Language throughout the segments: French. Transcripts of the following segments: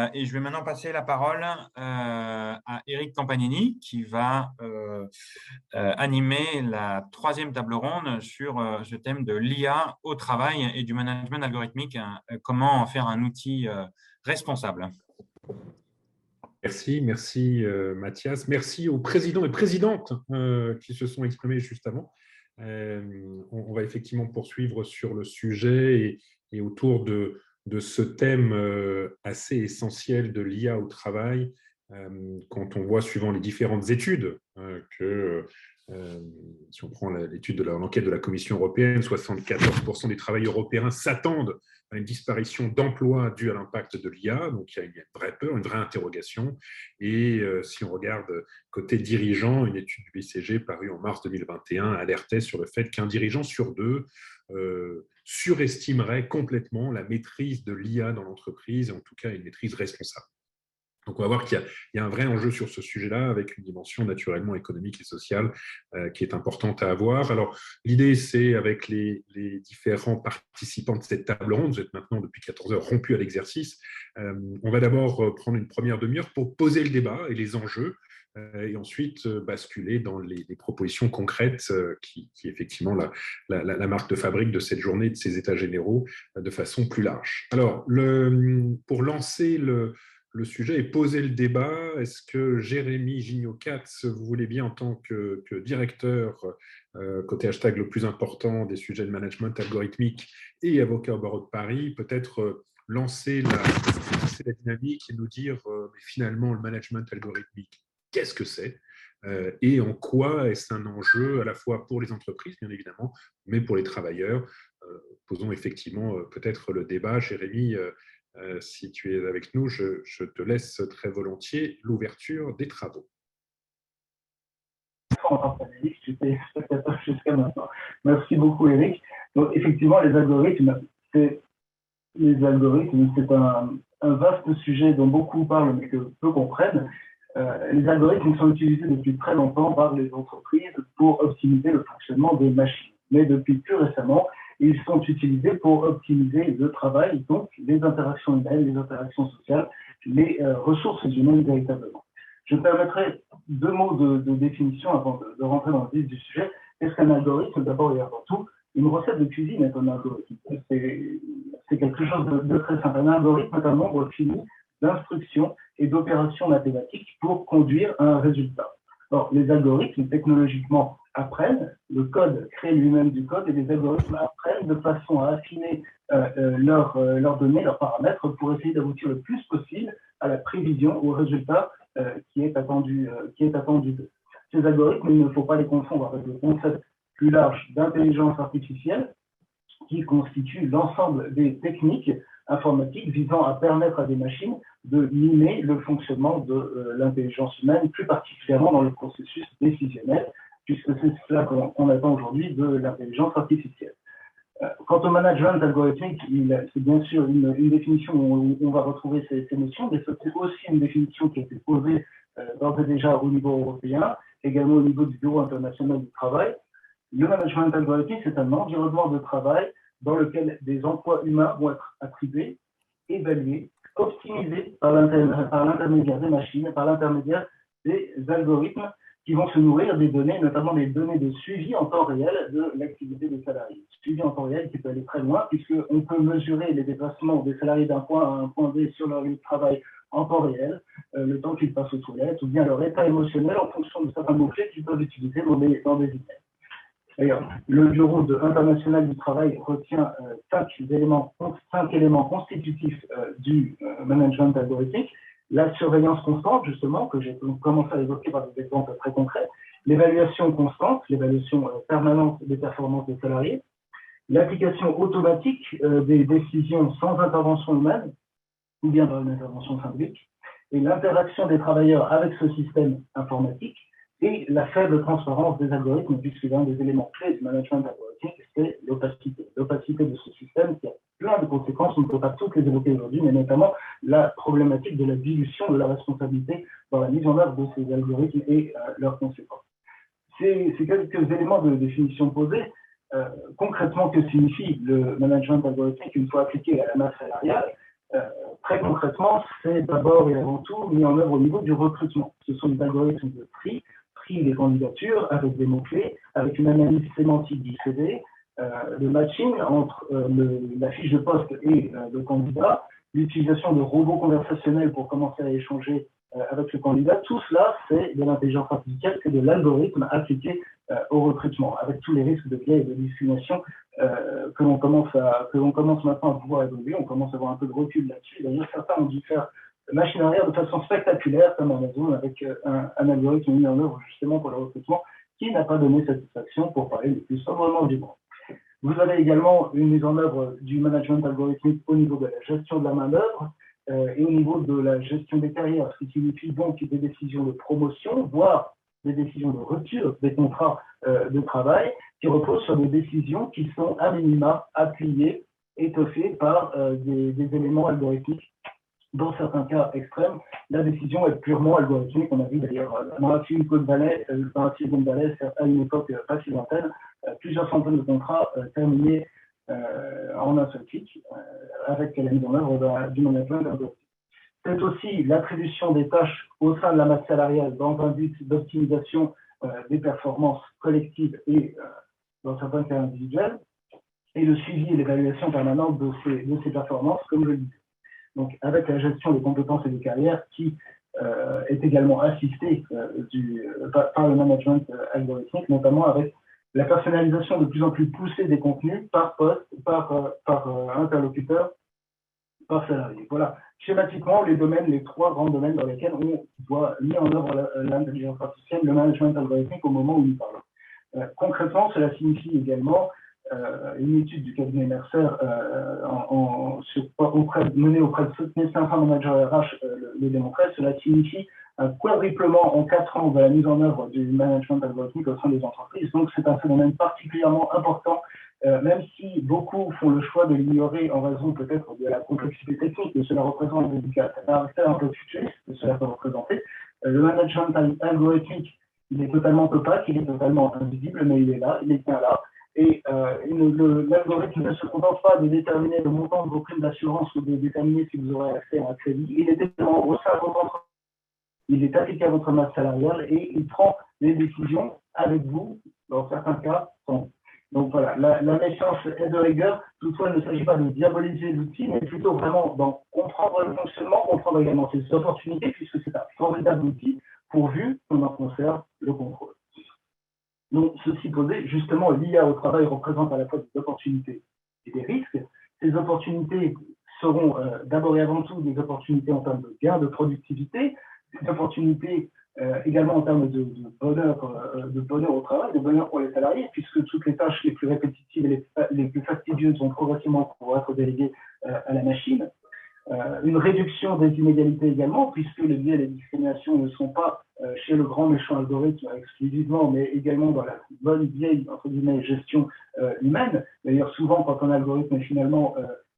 Euh, et je vais maintenant passer la parole euh, à Eric Campanini qui va euh, animer la troisième table ronde sur ce thème de l'IA au travail et du management algorithmique, comment en faire un outil responsable? Merci, merci Mathias. Merci aux présidents et présidentes qui se sont exprimés juste avant. on, va effectivement poursuivre sur le sujet et autour de, ce thème euh, assez essentiel de l'IA au travail, euh, quand on voit, suivant les différentes études, euh, si on prend l'étude de l'enquête de la Commission européenne, 74% des travailleurs européens s'attendent à une disparition d'emplois due à l'impact de l'IA. Donc, il y a une vraie peur, une vraie interrogation. Et si on regarde côté dirigeant, une étude du BCG parue en mars 2021 alertait sur le fait qu'un dirigeant sur deux surestimerait complètement la maîtrise de l'IA dans l'entreprise, en tout cas une maîtrise responsable. Donc on va voir qu'il y, a un vrai enjeu sur ce sujet-là, avec une dimension naturellement économique et sociale euh, qui est importante à avoir. Alors l'idée, c'est avec les, différents participants de cette table ronde, vous êtes maintenant depuis 14 heures rompus à l'exercice, euh, on va d'abord prendre une première demi-heure pour poser le débat et les enjeux, euh, et ensuite euh, basculer dans les, propositions concrètes euh, qui, qui effectivement la, marque de fabrique de cette journée, de ces états généraux, de façon plus large. Alors, pour lancer le, le sujet et poser le débat. Est-ce que Jérémy Gignot-Katz, vous voulez bien, en tant que, directeur, côté hashtag le plus important des sujets de management algorithmique et avocat au barreau de Paris, peut-être lancer la, dynamique et nous dire mais finalement le management algorithmique, qu'est-ce que c'est euh, et en quoi est-ce un enjeu à la fois pour les entreprises, bien évidemment, mais pour les travailleurs? Euh, posons effectivement euh, peut-être le débat. Jérémy, si tu es avec nous, je, te laisse très volontiers l'ouverture des travaux. Merci beaucoup, Eric. Effectivement, les algorithmes, c'est les algorithmes, c'est un, un, vaste sujet dont beaucoup parlent mais que peu comprennent. Euh, les algorithmes sont utilisés depuis très longtemps par les entreprises pour optimiser le fonctionnement des machines. Mais depuis plus récemment, ils sont utilisés pour optimiser le travail, donc les interactions humaines, les interactions sociales, les euh, ressources humaines véritablement. Je me permettrai deux mots de, définition avant de, rentrer dans le vif du sujet. Qu'est-ce qu'un algorithme D'abord et avant tout, une recette de cuisine est un algorithme? C'est quelque chose de, de, très simple. Un algorithme est un nombre fini d'instructions et d'opérations mathématiques pour conduire à un résultat. Or, les algorithmes, technologiquement, apprennent, le code crée lui-même du code, et les algorithmes apprennent de façon à affiner euh, euh, euh, leurs, données, leurs paramètres, pour essayer d'aboutir le plus possible à la prévision, au résultat qui est attendu, qui est attendu. Ces algorithmes, il ne faut pas les confondre avec le concept plus large d'intelligence artificielle, qui constitue l'ensemble des techniques informatiques visant à permettre à des machines de mimer le fonctionnement de euh, l'intelligence humaine, plus particulièrement dans le processus décisionnel, puisque c'est cela qu'on attend aujourd'hui de l'intelligence artificielle. Euh, quant au management algorithmique, c'est bien sûr une, définition où on va retrouver ces, notions, mais c'est aussi une définition qui a été posée euh, d'ores et déjà au niveau européen, également au niveau du Bureau international du travail. Le management algorithmique, c'est un environnement de travail dans lequel des emplois humains vont être attribués, évalués, optimisés par l'intermédiaire des machines, par l'intermédiaire des algorithmes qui vont se nourrir des données, notamment des données de suivi en temps réel de l'activité des salariés. Suivi en temps réel qui peut aller très loin, puisqu'on peut mesurer les déplacements des salariés d'un point à un point B sur leur lieu de travail en temps réel, euh, le temps qu'ils passent aux toilettes, ou bien leur état émotionnel en fonction de certains mots-clés qu'ils peuvent utiliser dans des. D'ailleurs, le Bureau international du travail retient euh, cinq, éléments, constitutifs euh, du euh, management algorithmique. La surveillance constante, justement, que j'ai commencé à évoquer par des exemples très concrets. L'évaluation constante, l'évaluation permanente des performances des salariés. L'application automatique des décisions sans intervention humaine, ou bien dans une intervention symbolique. Et l'interaction des travailleurs avec ce système informatique et la faible transparence des algorithmes, puisque l'un des éléments clés du management algorithmique, c'est l'opacité. L'opacité de ce système qui a plein de conséquences, on ne peut pas toutes les évoquer aujourd'hui, mais notamment la problématique de la dilution de la responsabilité dans la mise en œuvre de ces algorithmes et euh, leurs conséquences. ces, quelques éléments de définition posés, euh, concrètement, que signifie le management algorithmique une fois appliqué à la masse salariale euh, Très concrètement, c'est d'abord et avant tout mis en œuvre au niveau du recrutement. Ce sont des algorithmes de tri, des candidatures avec des mots-clés, avec une analyse sémantique du CV, euh, le matching entre la fiche de poste et le candidat, l'utilisation de robots conversationnels pour commencer à échanger euh, avec le candidat, tout cela, c'est de l'intelligence artificielle, c'est de l'algorithme appliqué euh, au recrutement, avec tous les risques de biais et de discrimination euh, que l'on commence, à, que l'on commence maintenant à pouvoir évoluer. On commence à avoir un peu de recul là-dessus. D'ailleurs, certains ont dû faire machine arrière de façon spectaculaire, comme Amazon, avec un, un, algorithme mis en œuvre justement pour le recrutement, qui n'a pas donné satisfaction pour parler le plus sobrement du monde. Vous avez également une mise en œuvre du management algorithmique au niveau de la gestion de la main-d'œuvre, euh, et au niveau de la gestion des carrières, ce qui signifie donc des décisions de promotion, voire des décisions de rupture des contrats euh, de travail, qui reposent sur des décisions qui sont à minima appuyées, étoffées par euh, des, éléments algorithmiques. Dans certains cas extrêmes, la décision est purement algorithmique. On a vu d'ailleurs dans la Silicon Valley, dans la Silicon Valley, à une époque pas si lointaine, plusieurs centaines de contrats terminés euh, en un seul clic euh, avec la mise en œuvre du management C'est aussi l'attribution des tâches au sein de la masse salariale dans un but d'optimisation euh, des performances collectives et dans certains cas individuels, et le suivi et l'évaluation permanente de ces, de ces performances, comme je le disais. Donc, avec la gestion des compétences et des carrières qui est également assistée du, par, le management algorithmique, notamment avec la personnalisation de plus en plus poussée des contenus par poste, par, euh, par euh, interlocuteur, par salarié. Voilà, schématiquement, les domaines, les trois grands domaines dans lesquels on doit mettre en œuvre l'intelligence artificielle, le management algorithmique au moment où nous parlons. Euh, concrètement, cela signifie également une étude du cabinet Mercer en, auprès, menée auprès de 7500 managers RH le, le démontrait, cela signifie un quadruplement en quatre ans de la mise en œuvre du management algorithmique au sein des entreprises. Donc, c'est un phénomène particulièrement important, euh, même si beaucoup font le choix de l'ignorer en raison peut-être de la complexité technique que cela représente, du caractère un peu futuriste que cela peut représenter. Euh, le management algorithmique, il est totalement opaque, il est totalement invisible, mais il est là, il est bien là. Et euh, l'algorithme ne se contente pas de déterminer le montant de vos primes d'assurance ou de déterminer si vous aurez accès à un crédit. Il est également au sein de votre entreprise il est appliqué à votre masse salariale et il prend les décisions avec vous, dans certains cas, sans. Donc voilà, la, méchance est de rigueur. Toutefois, il ne s'agit pas de diaboliser l'outil, mais plutôt vraiment d'en comprendre le fonctionnement, comprendre également ses opportunités, puisque c'est un formidable outil pourvu qu'on en conserve le contrôle. Donc, ceci posé, justement, l'IA au travail représente à la fois des opportunités et des risques. Ces opportunités seront euh, d'abord et avant tout des opportunités en termes de gains de productivité, des opportunités euh, également en termes de, bonheur, euh, de bonheur au travail, de bonheur pour les salariés, puisque toutes les tâches les plus répétitives et les, plus fastidieuses vont progressivement pouvoir être déléguées à la machine. Une réduction des inégalités également, puisque les biais et les discriminations ne sont pas chez le grand méchant algorithme exclusivement, mais également dans la bonne vieille gestion humaine. D'ailleurs, souvent, quand un algorithme est finalement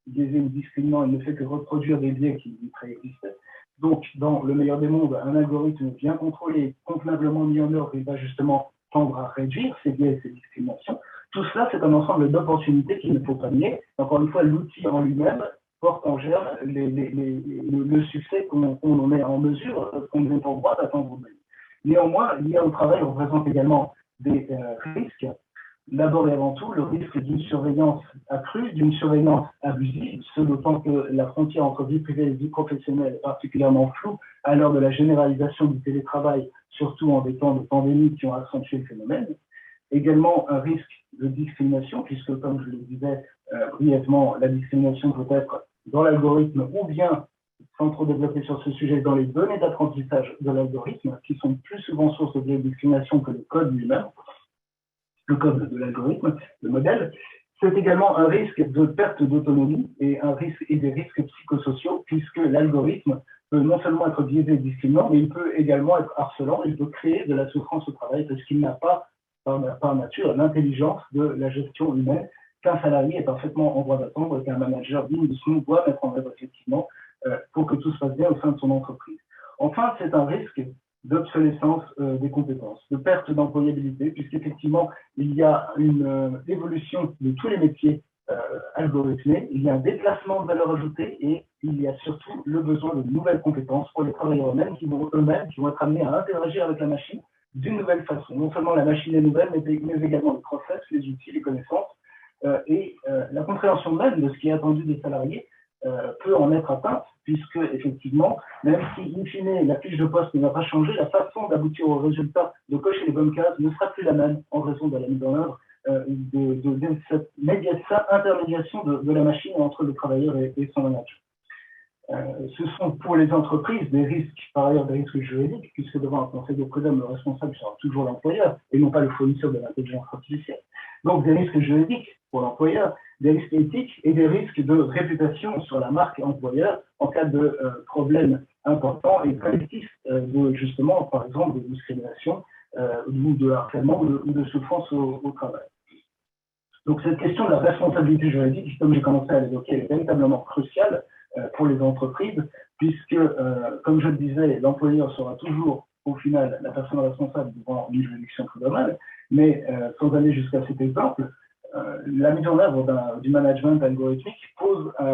biaisé ou discriminant, il ne fait que reproduire des biais qui préexistaient. Donc, dans le meilleur des mondes, un algorithme bien contrôlé, convenablement mis en œuvre, il va justement tendre à réduire ces biais et ces discriminations. Tout cela, c'est un ensemble d'opportunités qu'il ne faut pas nier. Encore une fois, l'outil en lui-même porte en germe le, succès qu'on en est en mesure, qu'on est en droit d'attendre. Néanmoins, l'IA au travail représente également des euh, risques d'abord et avant tout le risque d'une surveillance accrue, d'une surveillance abusive, ce d'autant que la frontière entre vie privée et vie professionnelle est particulièrement floue à l'heure de la généralisation du télétravail, surtout en des temps de pandémie qui ont accentué le phénomène. Également un risque de discrimination, puisque comme je le disais euh, brièvement, la discrimination peut être dans l'algorithme ou bien, sans trop développer sur ce sujet, dans les données d'apprentissage de l'algorithme, qui sont plus souvent source de discrimination que le code lui-même le code de l'algorithme, le modèle, c'est également un risque de perte d'autonomie et et des risques psychosociaux, puisque l'algorithme peut non seulement être biaisé et discriminant, mais il peut également être harcelant, il peut créer de la souffrance au travail parce qu'il n'a pas, par, nature, l'intelligence de la gestion humaine qu'un salarié est parfaitement en droit d'attendre, qu'un manager digne de son doit mettre en œuvre effectivement euh, pour que tout se passe bien au sein de son entreprise. Enfin, c'est un risque d'obsolescence des compétences, de perte d'employabilité, puisqu'effectivement, il y a une évolution de tous les métiers algorithmés, il y a un déplacement de valeur ajoutée et il y a surtout le besoin de nouvelles compétences pour les travailleurs eux-mêmes qui vont eux-mêmes qui vont être amenés à interagir avec la machine d'une nouvelle façon. Non seulement la machine est nouvelle, mais, également le process, les outils, les connaissances euh, et euh, la compréhension même de ce qui est attendu des salariés euh, peut en être atteinte, puisque effectivement, même si in fine la fiche de poste ne va pas changer, la façon d'aboutir au résultat, de cocher les bonnes cases, ne sera plus la même en raison de la mise en œuvre de, de, cette intermédiation de, la machine entre le travailleur et son manager. Euh, ce sont pour les entreprises des risques, par ailleurs des risques juridiques, puisque devant un conseil de le responsable sera toujours l'employeur et non pas le fournisseur de l'intelligence artificielle. Donc des risques juridiques pour l'employeur, des risques éthiques et des risques de réputation sur la marque employeur en cas de euh, problèmes importants et collectifs euh, justement, par exemple, de discrimination ou de harcèlement ou de, souffrance au, au, travail. Donc cette question de la responsabilité juridique, comme j'ai commencé à l'évoquer, est véritablement cruciale euh, pour les entreprises, puisque, euh, comme je le disais, l'employeur sera toujours, au final, la personne responsable devant une juridiction prud'homale, mais euh, sans aller jusqu'à cet exemple, la mise en œuvre du management algorithmique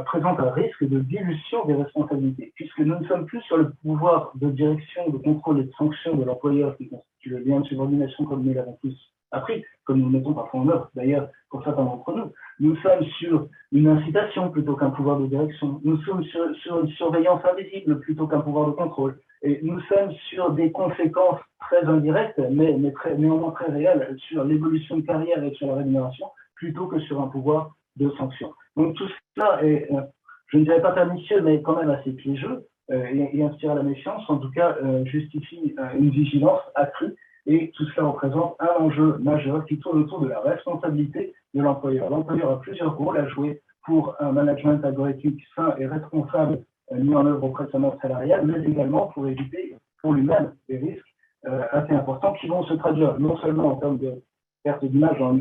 présente un risque de dilution des responsabilités, puisque nous ne sommes plus sur le pouvoir de direction, de contrôle et de sanction de l'employeur qui constitue le lien de subordination comme nous l'avons tous appris, comme nous mettons parfois en œuvre d'ailleurs pour certains d'entre nous. Nous sommes sur une incitation plutôt qu'un pouvoir de direction. Nous sommes sur, une surveillance invisible plutôt qu'un pouvoir de contrôle. Et nous sommes sur des conséquences très indirectes, mais, néanmoins très réelles, sur l'évolution de carrière et sur la rémunération, plutôt que sur un pouvoir de sanction. Donc tout cela est, euh, je ne dirais pas pernicieux, mais quand même assez piégeux euh, et, inspire à la méfiance, en tout cas euh, justifie une vigilance accrue. Et tout cela représente un enjeu majeur qui tourne autour de la responsabilité de l'employeur. L'employeur a plusieurs rôles à jouer pour un management algorithmique sain et responsable euh, mis en œuvre auprès de sa masse salariale, mais également pour éviter pour lui-même des risques euh, assez importants qui vont se traduire non seulement en termes de perte d'image dans,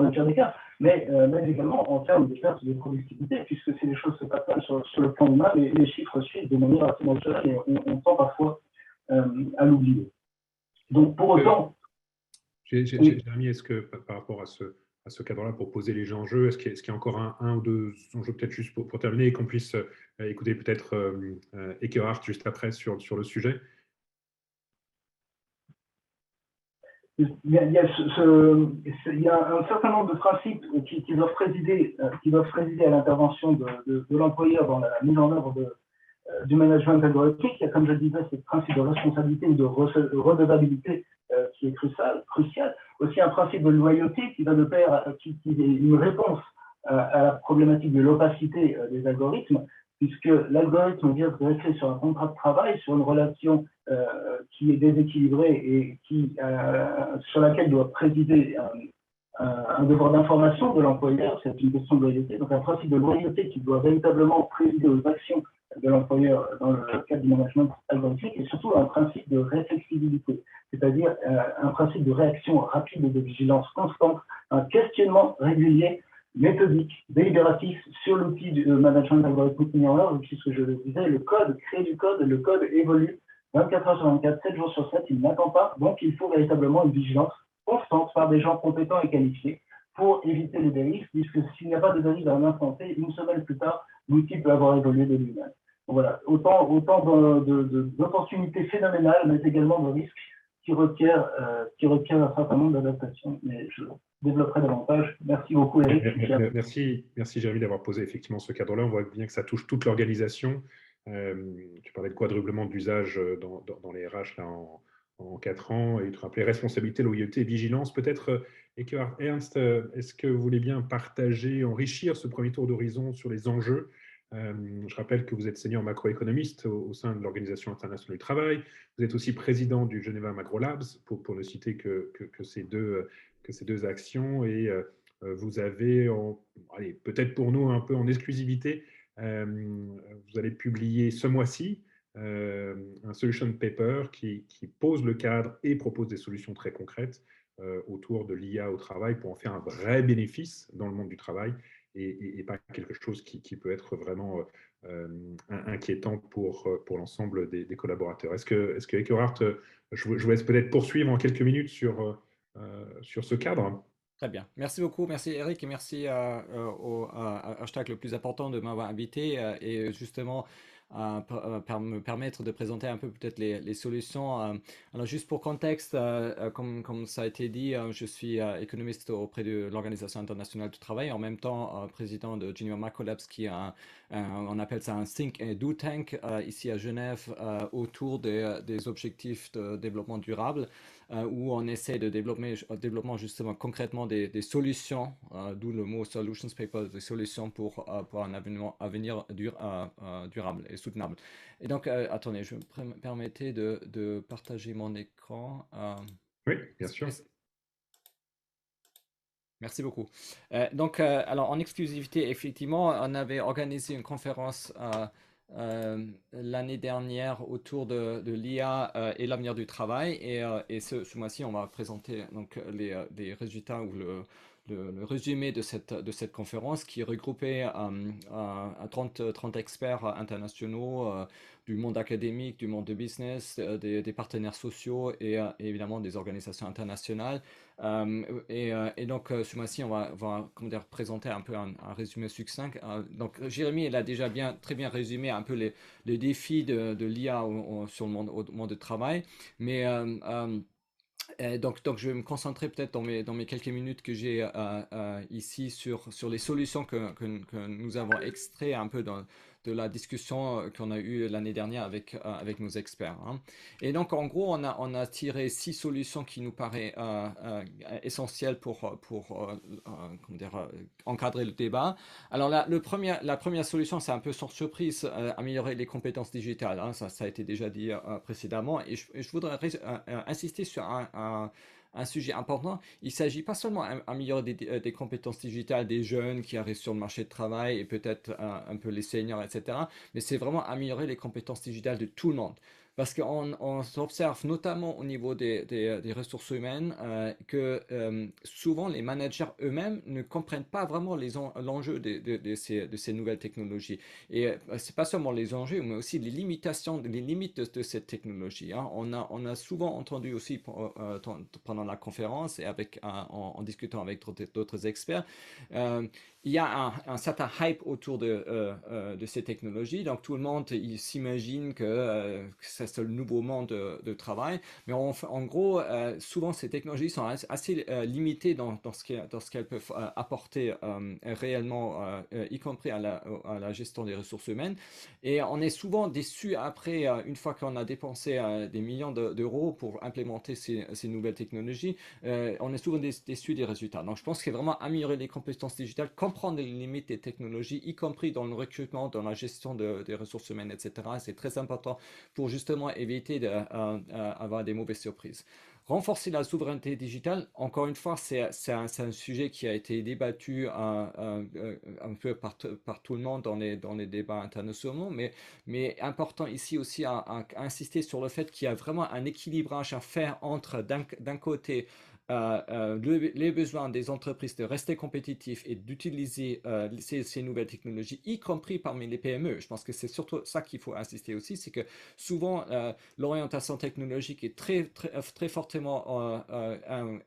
le pire des cas, mais, euh, mais, également en termes de perte de productivité, puisque si les choses se passent sur, sur le plan humain, les, chiffres suivent de manière assez naturelle et on tend parfois à l'oublier. Donc pour autant... Jérémy, est-ce que par rapport à ce, à ce cadre-là pour poser les enjeux Est-ce qu'il y, a encore un, ou deux enjeux peut-être juste pour, terminer et qu'on puisse euh, écouter peut-être euh, euh juste après sur, sur le sujet? Il y, a, il, y a il y, a, un certain nombre de principes qui, qui doivent, présider, euh, qui doivent présider à l'intervention de, de, de l'employeur dans la mise en œuvre de, du management algorithmique. Il y a, comme je le disais, ce principe de responsabilité ou de redevabilité euh, qui est crucial, crucial. Aussi un principe de loyauté qui va de pair, qui, qui est une réponse à, la problématique de l'opacité euh, des algorithmes, puisque l'algorithme vient se greffer sur un contrat de travail, sur une relation euh, qui est déséquilibrée et qui, sur laquelle doit présider un, un devoir d'information de l'employeur, c'est une question de loyauté, donc un principe de loyauté qui doit véritablement présider aux actions de l'employeur dans le cadre du management algorithmique et surtout un principe de réflexibilité, c'est-à-dire euh, un principe de réaction rapide et de vigilance constante, un questionnement régulier, méthodique, délibératif sur l'outil de management algorithmique mis en œuvre, puisque je le disais, le code crée du code, le code évolue 24 heures sur 24, 7 jours sur 7, il n'attend pas, donc il faut véritablement une vigilance constante par des gens compétents et qualifiés pour éviter les dérives, puisque s'il n'y a pas de dérive à un instant T, une semaine plus tard, l'outil peut avoir évolué de lui-même. Voilà, autant, d'opportunités phénoménales, mais également de risques qui requièrent, euh, qui requièrent un certain nombre d'adaptations. Mais je développerai davantage. Merci beaucoup, Eric. Merci, merci Jérémy, d'avoir posé effectivement ce cadre-là. On voit bien que ça touche toute l'organisation. Euh, tu parlais de quadruplement d'usage dans, les RH là, en, en 4 ans, et tu rappelais responsabilité, loyauté, vigilance. Peut-être, Eckhard Ernst, est-ce que vous voulez bien partager, enrichir ce premier tour d'horizon sur les enjeux euh, je rappelle que vous êtes senior macroéconomiste au, sein de l'Organisation internationale du travail. Vous êtes aussi président du Geneva Macro Labs, pour, ne citer que, ces deux, actions. Et euh, vous avez, peut-être pour nous un peu en exclusivité, euh, vous allez publier ce mois-ci un solution paper qui, pose le cadre et propose des solutions très concrètes autour de l'IA au travail pour en faire un vrai bénéfice dans le monde du travail et, pas quelque chose qui, peut être vraiment inquiétant pour, pour l'ensemble des, collaborateurs. Est-ce que, est-ce que je, vous laisse peut-être poursuivre en quelques minutes sur, sur ce cadre? Très bien. Merci beaucoup. Merci Eric et merci au hashtag le plus important de m'avoir invité. et justement, pour me permettre de présenter un peu peut-être les, solutions. Euh, alors juste pour contexte, euh, euh, comme, ça a été dit, je suis économiste auprès de l'Organisation internationale du travail, en même temps président de Geneva Microlabs, qui est un, on appelle ça un think and do tank ici à Genève autour des, objectifs de développement durable. Où on essaie de développer développement justement concrètement des, des solutions, d'où le mot solutions paper, des solutions pour, pour un avenir, avenir dur, durable et soutenable. Et donc, euh, attendez, je me permettais de, de, partager mon écran. Euh, oui, bien sûr. Merci beaucoup. Euh, donc, alors en exclusivité, effectivement, on avait organisé une conférence l'année dernière autour de, l'IA et l'avenir du travail. Et, et ce, mois-ci, on va présenter donc les, résultats ou le, le, résumé de cette, de cette conférence qui regroupait euh, 30, 30 experts internationaux euh, du monde académique, du monde de business, euh, des, partenaires sociaux et, euh, évidemment des organisations internationales. Et, et, donc ce mois-ci, on va, va comment dire, présenter un peu un, résumé succinct. donc Jérémy, il a déjà bien, très bien résumé un peu les, défis de, de l'IA sur le monde, au monde du travail. Mais donc, je vais me concentrer peut-être dans mes, quelques minutes que j'ai euh, euh, ici sur, les solutions que, que, nous avons extraites un peu dans, de la discussion euh, qu'on a eue l'année dernière avec, euh, avec nos experts. Hein. Et donc, en gros, on a, on a tiré six solutions qui nous paraissent euh, essentielles pour, pour dire, encadrer le débat. Alors, la, le la première solution, c'est un peu sans surprise, améliorer les compétences digitales. Hein. Ça, a été déjà dit précédemment. Et je, voudrais insister sur un sujet important. Il s'agit pas seulement d'améliorer euh, des, compétences digitales des jeunes qui arrivent sur le marché de travail et peut-être un, peu les seniors, etc. Mais c'est vraiment améliorer les compétences digitales de tout le monde. Parce qu'on on s'observe notamment au niveau des, des, ressources humaines euh, que euh, souvent les managers eux-mêmes ne comprennent pas vraiment l'enjeu de, de, ces, de ces nouvelles technologies. Et euh, c'est pas seulement les enjeux, mais aussi les limitations, les limites de, cette technologie. Hein. On, a, on a souvent entendu aussi euh, pendant la conférence et avec, en, discutant avec d'autres experts, il y a un, certain hype autour de, euh, euh, de ces technologies. Donc tout le monde s'imagine que, euh, c'est le nouveau monde de, travail. Mais en, gros, souvent ces technologies sont assez limitées dans, ce qu'elles peuvent apporter réellement, y compris à la, gestion des ressources humaines. Et on est souvent déçu après, une fois qu'on a dépensé des millions d'euros pour implémenter ces, nouvelles technologies, on est souvent déçu des résultats. Donc je pense qu'il vraiment améliorer les compétences digitales comprendre les limites des technologies, y compris dans le recrutement, dans la gestion de, des ressources humaines, etc. C'est très important pour justement éviter d'avoir euh, euh, des mauvaises surprises. Renforcer la souveraineté digitale, encore une fois, c'est un, sujet qui a été débattu un, un, peu par, tout le monde dans les, débats internationaux, mais, important ici aussi à insister sur le fait qu'il y a vraiment un équilibrage à faire entre d'un côté euh, euh, les besoins des entreprises de rester compétitifs et d'utiliser euh, ces, nouvelles technologies, y compris parmi les PME. Je pense que c'est surtout ça qu'il faut insister aussi, c'est que souvent l'orientation technologique est très, très, très fortement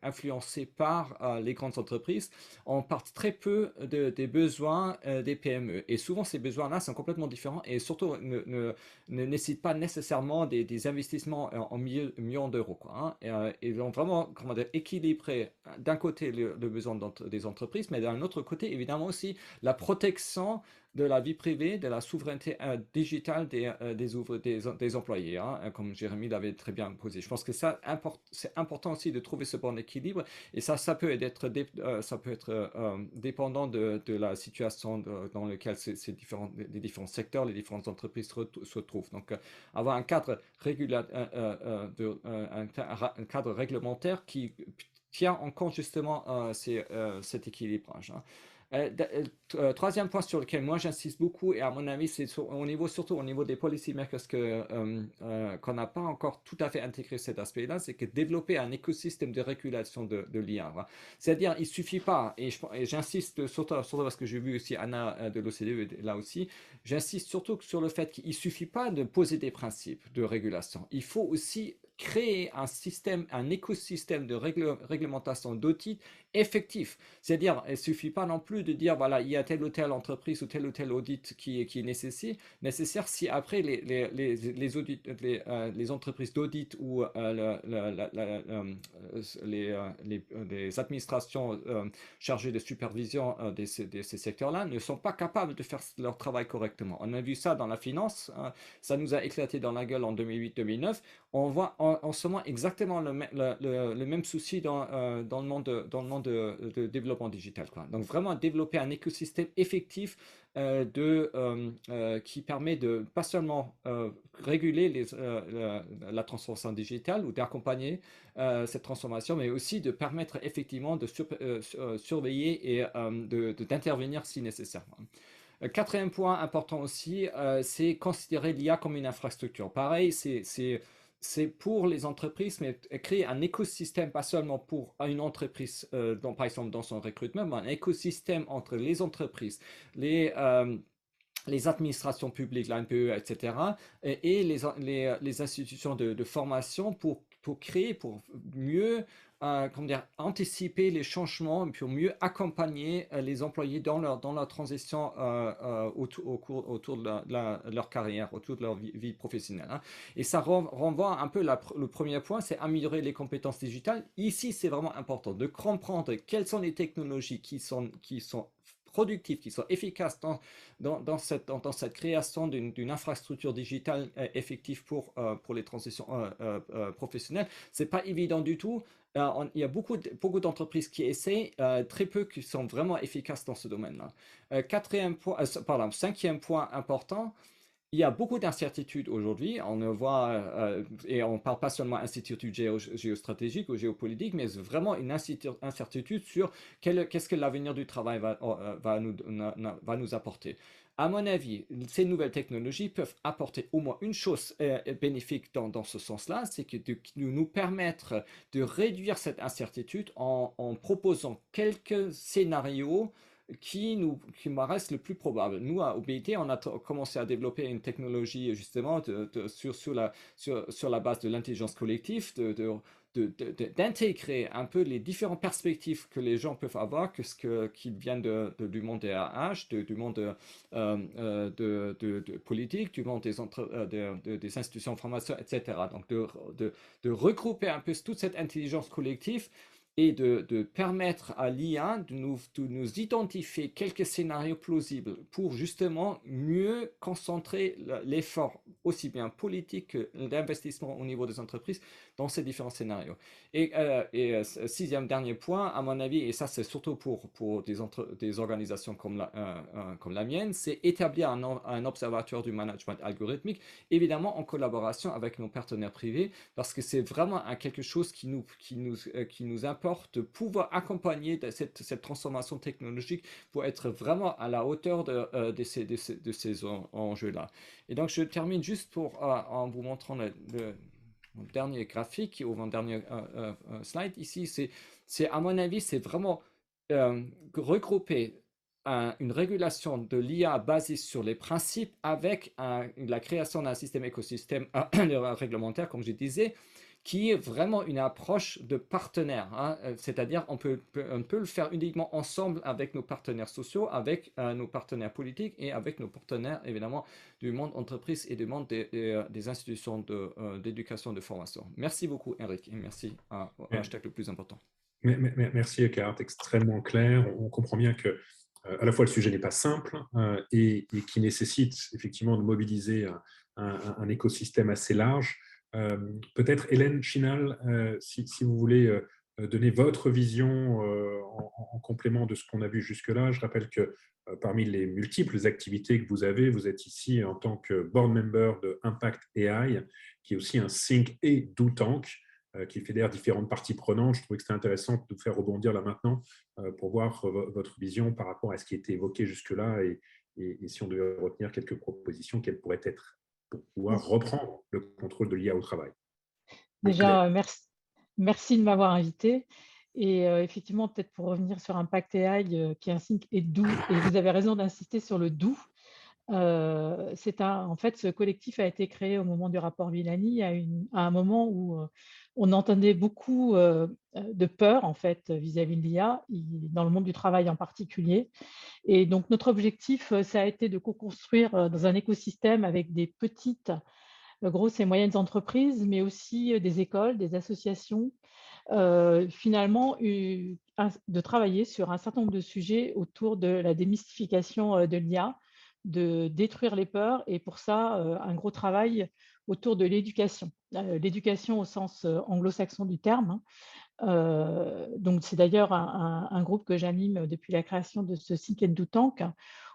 influencée par les grandes entreprises. On part très peu de, des besoins des PME. Et souvent, ces besoins-là sont complètement différents et surtout ne, nécessitent pas nécessairement des, investissements en millions d'euros. Hein. Et, et, donc vraiment, comment dire, équilibrer d'un côté le, le besoin des entreprises, mais d'un autre côté, évidemment aussi, la protection de la vie privée, de la souveraineté euh, digitale des, euh, employés, hein, euh, comme Jérémy l'avait très bien posé. Je pense que c'est important aussi de trouver ce bon équilibre, et ça, ça peut être, euh, dépendant de, la situation dans laquelle ces, différents, les différents secteurs, les différentes entreprises se retrouvent. Donc, avoir un cadre, réglementaire qui tient en compte justement cet équilibrage. Hein. Euh, euh, troisième point sur lequel moi j'insiste beaucoup, et à mon avis, c'est au niveau, surtout au niveau des policy makers que, qu'on n'a pas encore tout à fait intégré cet aspect-là, c'est que développer un écosystème de régulation de, de l'IA. C'est-à-dire, il suffit pas, et j'insiste surtout, surtout, parce que j'ai vu aussi Anna de l'OCDE là aussi, j'insiste surtout sur le fait qu'il ne suffit pas de poser des principes de régulation. Il faut aussi créer un système, un écosystème de réglementation d'audit effectif. C'est-à-dire, il ne suffit pas non plus de dire, voilà, il y a telle ou telle entreprise ou tel ou tel audit qui, est, qui est nécessaire, si après les, les, les, les, euh, les entreprises d'audit ou euh, les, euh, administrations chargées de supervision de ces, de ces secteurs-là ne sont pas capables de faire leur travail correctement. On a vu ça dans la finance, hein. ça nous a éclaté dans la gueule en 2008-2009. On voit en, ce moment exactement le, le, même souci dans, dans le monde, dans le monde de, développement digital. Donc vraiment développer un écosystème effectif euh, de, euh, euh, qui permet de pas seulement réguler la, transformation digitale ou d'accompagner cette transformation, mais aussi de permettre effectivement de surveiller et d'intervenir si nécessaire. Quatrième point important aussi, c'est considérer l'IA comme une infrastructure. Pareil, c'est c'est pour les entreprises, mais créer un écosystème, pas seulement pour une entreprise, euh, par exemple dans son recrutement, mais un écosystème entre les entreprises, les, euh, administrations publiques, l'ANPE, etc., et, les, institutions de formation pour, pour créer, pour mieux comment dire, anticiper les changements pour mieux accompagner euh, les employés dans leur, dans leur transition euh, euh, autour, autour de, leur carrière, autour de leur vie, professionnelle. Hein. Et ça renvoie un peu le premier point, c'est améliorer les compétences digitales. Ici, c'est vraiment important de comprendre quelles sont les technologies qui sont, qui sont productifs, qui sont efficaces dans, cette, création d'une infrastructure digitale effective pour, pour les transitions professionnelles. Ce n'est pas évident du tout. Euh, il y a beaucoup, d'entreprises qui essaient, euh, très peu qui sont vraiment efficaces dans ce domaine-là. Euh, quatrième point, cinquième point important, il y a beaucoup d'incertitudes aujourd'hui. On voit, et on ne parle pas seulement d'incertitudes géostratégiques ou géopolitiques, mais vraiment une incertitude sur qu'est-ce que l'avenir du travail va, va, nous, va nous apporter. À mon avis, ces nouvelles technologies peuvent apporter au moins une chose euh, bénéfique dans, ce sens-là, c'est que de, nous permettre de réduire cette incertitude en, proposant quelques scénarios qui nous qui reste le plus probable. Nous, à OBIT, on a commencé à développer une technologie justement sur, sur, la, sur, sur la base de l'intelligence collective, de, d'intégrer un peu les différentes perspectives que les gens peuvent avoir, que ce que, qu'ils viennent de, du monde des RH, du monde euh, euh, de, de, politique, du monde des, euh, des institutions de formation, etc. Donc de, regrouper un peu toute cette intelligence collective et de, permettre à l'IA de nous, de nous identifier quelques scénarios plausibles pour justement mieux concentrer l'effort aussi bien politique que d'investissement au niveau des entreprises dans ces différents scénarios. Et, euh, euh, sixième dernier point, à mon avis, et ça c'est surtout pour, pour des, entre, des organisations comme la, euh, comme la mienne, c'est établir un, un, observatoire du management algorithmique, évidemment en collaboration avec nos partenaires privés, parce que c'est vraiment quelque chose qui nous, qui nous, qui nous importe, pouvoir accompagner cette, cette, transformation technologique pour être vraiment à la hauteur de, de ces, de ces, de ces enjeux-là. Et donc je termine juste pour, en vous montrant le mon dernier graphique ou mon dernier euh, euh, euh, slide ici, c'est à mon avis, c'est vraiment regrouper une régulation de l'IA basée sur les principes avec la création d'un système écosystème réglementaire, comme je disais, qui est vraiment une approche de partenaire. Hein. Euh, c'est-à-dire on peut, on peut le faire uniquement ensemble avec nos partenaires sociaux, avec euh, nos partenaires politiques et avec nos partenaires évidemment du monde entreprise et du monde des, euh, institutions d'éducation de, de, formation. Merci beaucoup Eric et merci à, hashtag le plus important. Merci Eckhart, extrêmement clair. On comprend bien que à la fois le sujet n'est pas simple et, qui nécessite effectivement de mobiliser un écosystème assez large. Euh, peut-être Hélène Chinal, euh, si, vous voulez euh, donner votre vision en, complément de ce qu'on a vu jusque-là. Je rappelle que parmi les multiples activités que vous avez, vous êtes ici en tant que board member de Impact AI, qui est aussi un think et do tank. qui fédère différentes parties prenantes. Je trouvais que c'était intéressant de vous faire rebondir là maintenant pour voir votre vision par rapport à ce qui était évoqué jusque-là et, si on devait retenir quelques propositions, quelles pourraient être pour pouvoir reprendre le contrôle de l'IA au travail. Déjà, merci, merci de m'avoir invité. Et effectivement, peut-être pour revenir sur Impact AI, qui est un signe et doux, et vous avez raison d'insister sur le doux. C'est en fait, ce collectif a été créé au moment du rapport Villani, à un moment où on entendait beaucoup de peur en fait vis-à-vis de l'IA, dans le monde du travail en particulier. Et donc notre objectif, ça a été de co-construire dans un écosystème avec des petites, grosses et moyennes entreprises, mais aussi des écoles, des associations, finalement de travailler sur un certain nombre de sujets autour de la démystification de l'IA, de détruire les peurs et pour ça un gros travail autour de l'éducation, l'éducation au sens anglo-saxon du terme. Hein. donc c'est d'ailleurs un, groupe que j'anime depuis la création de ce Think and Do Tank,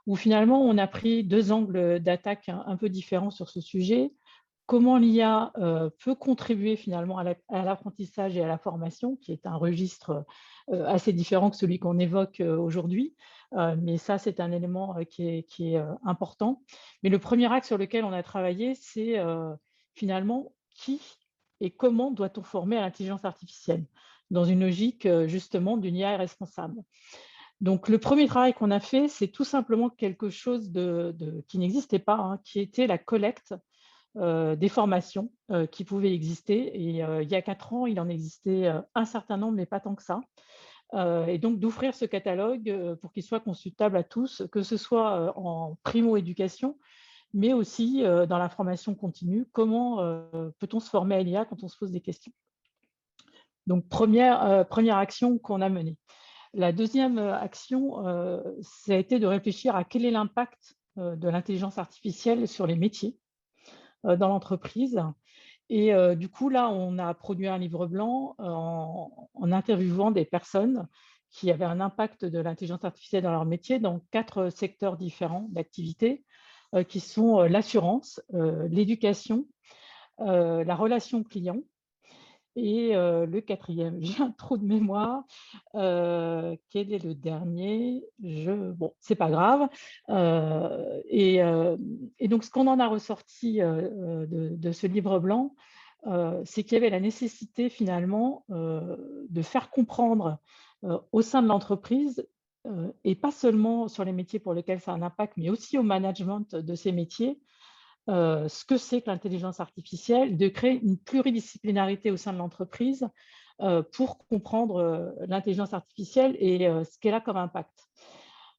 où finalement on a pris deux angles d'attaque un, peu différents sur ce sujet. Comment l'IA peut contribuer finalement à l'apprentissage et à la formation, qui est un registre assez différent que celui qu'on évoque aujourd'hui. mais ça, c'est un élément qui est, important. Mais le premier axe sur lequel on a travaillé, c'est finalement qui et comment doit-on former à l'intelligence artificielle dans une logique justement d'une IA responsable. Donc le premier travail qu'on a fait, c'est tout simplement quelque chose qui n'existait pas, hein, qui était la collecte des formations qui pouvaient exister. Et il y a quatre ans, il en existait un certain nombre, mais pas tant que ça. et donc d'offrir ce catalogue pour qu'il soit consultable à tous, que ce soit en primo-éducation, mais aussi dans la formation continue, comment peut-on se former à l'IA quand on se pose des questions? Donc, première, première action qu'on a menée. La deuxième action, ça a été de réfléchir à quel est l'impact de l'intelligence artificielle sur les métiers dans l'entreprise. Et du coup, là, on a produit un livre blanc en, en, interviewant des personnes qui avaient un impact de l'intelligence artificielle dans leur métier dans quatre secteurs différents d'activité, euh, qui sont euh, l'assurance, euh, l'éducation, la relation client et le quatrième, j'ai un trou de mémoire. quel est le dernier Je... Bon, c'est pas grave. Et, donc, ce qu'on en a ressorti de, ce livre blanc, c'est qu'il y avait la nécessité finalement de faire comprendre au sein de l'entreprise et pas seulement sur les métiers pour lesquels ça a un impact, mais aussi au management de ces métiers, euh, ce que c'est que l'intelligence artificielle, de créer une pluridisciplinarité au sein de l'entreprise euh, pour comprendre l'intelligence artificielle et ce qu'elle a comme impact.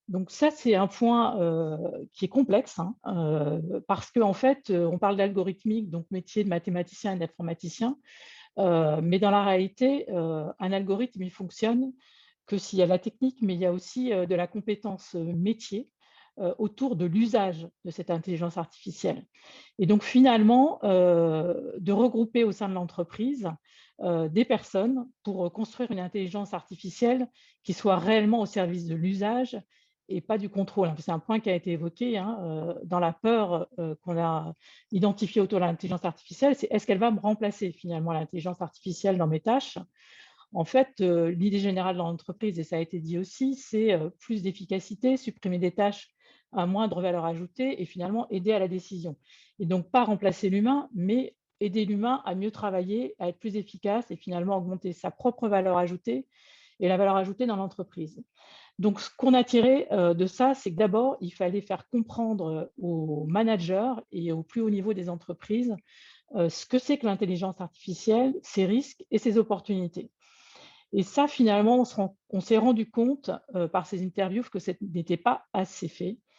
Donc ça, c'est un point qui est complexe, hein, parce qu'en en fait, on parle d'algorithmique, donc métier de mathématicien et d'informaticien, mais dans la réalité, un algorithme, il fonctionne que s'il y a la technique, mais il y a aussi de la compétence métier autour de l'usage de cette intelligence artificielle. Et donc finalement, de regrouper au sein de l'entreprise des personnes pour construire une intelligence artificielle qui soit réellement au service de l'usage et pas du contrôle. C'est un point qui a été évoqué hein, dans la peur qu'on a identifiée autour de l'intelligence artificielle, c'est est-ce qu'elle va me remplacer finalement l'intelligence artificielle dans mes tâches? En fait, l'idée générale dans l'entreprise, et ça a été dit aussi, c'est plus d'efficacité, supprimer des tâches à moindre valeur ajoutée et finalement aider à la décision. Et donc, pas remplacer l'humain, mais aider l'humain à mieux travailler, à être plus efficace et finalement augmenter sa propre valeur ajoutée et la valeur ajoutée dans l'entreprise. Donc, ce qu'on a tiré de ça, c'est que d'abord, il fallait faire comprendre aux managers et au plus haut niveau des entreprises ce que c'est que l'intelligence artificielle, ses risques et ses opportunités. Et ça, finalement, on s'est rendu compte euh, par ces interviews que ce n'était pas assez fait euh,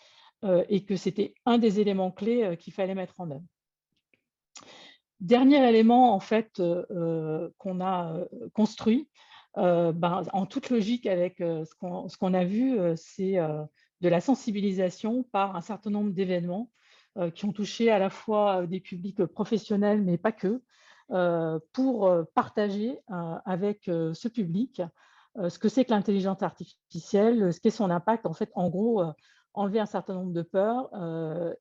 et que c'était un des éléments clés euh, qu'il fallait mettre en œuvre. Dernier élément, en fait, qu'on a construit, ben, en toute logique avec ce qu'on a vu, c'est de la sensibilisation par un certain nombre d'événements qui ont touché à la fois des publics professionnels, mais pas que, euh, pour euh, partager euh, avec ce public ce que c'est que l'intelligence artificielle, ce qu'est son impact. En fait, en gros, enlever un certain nombre de peurs,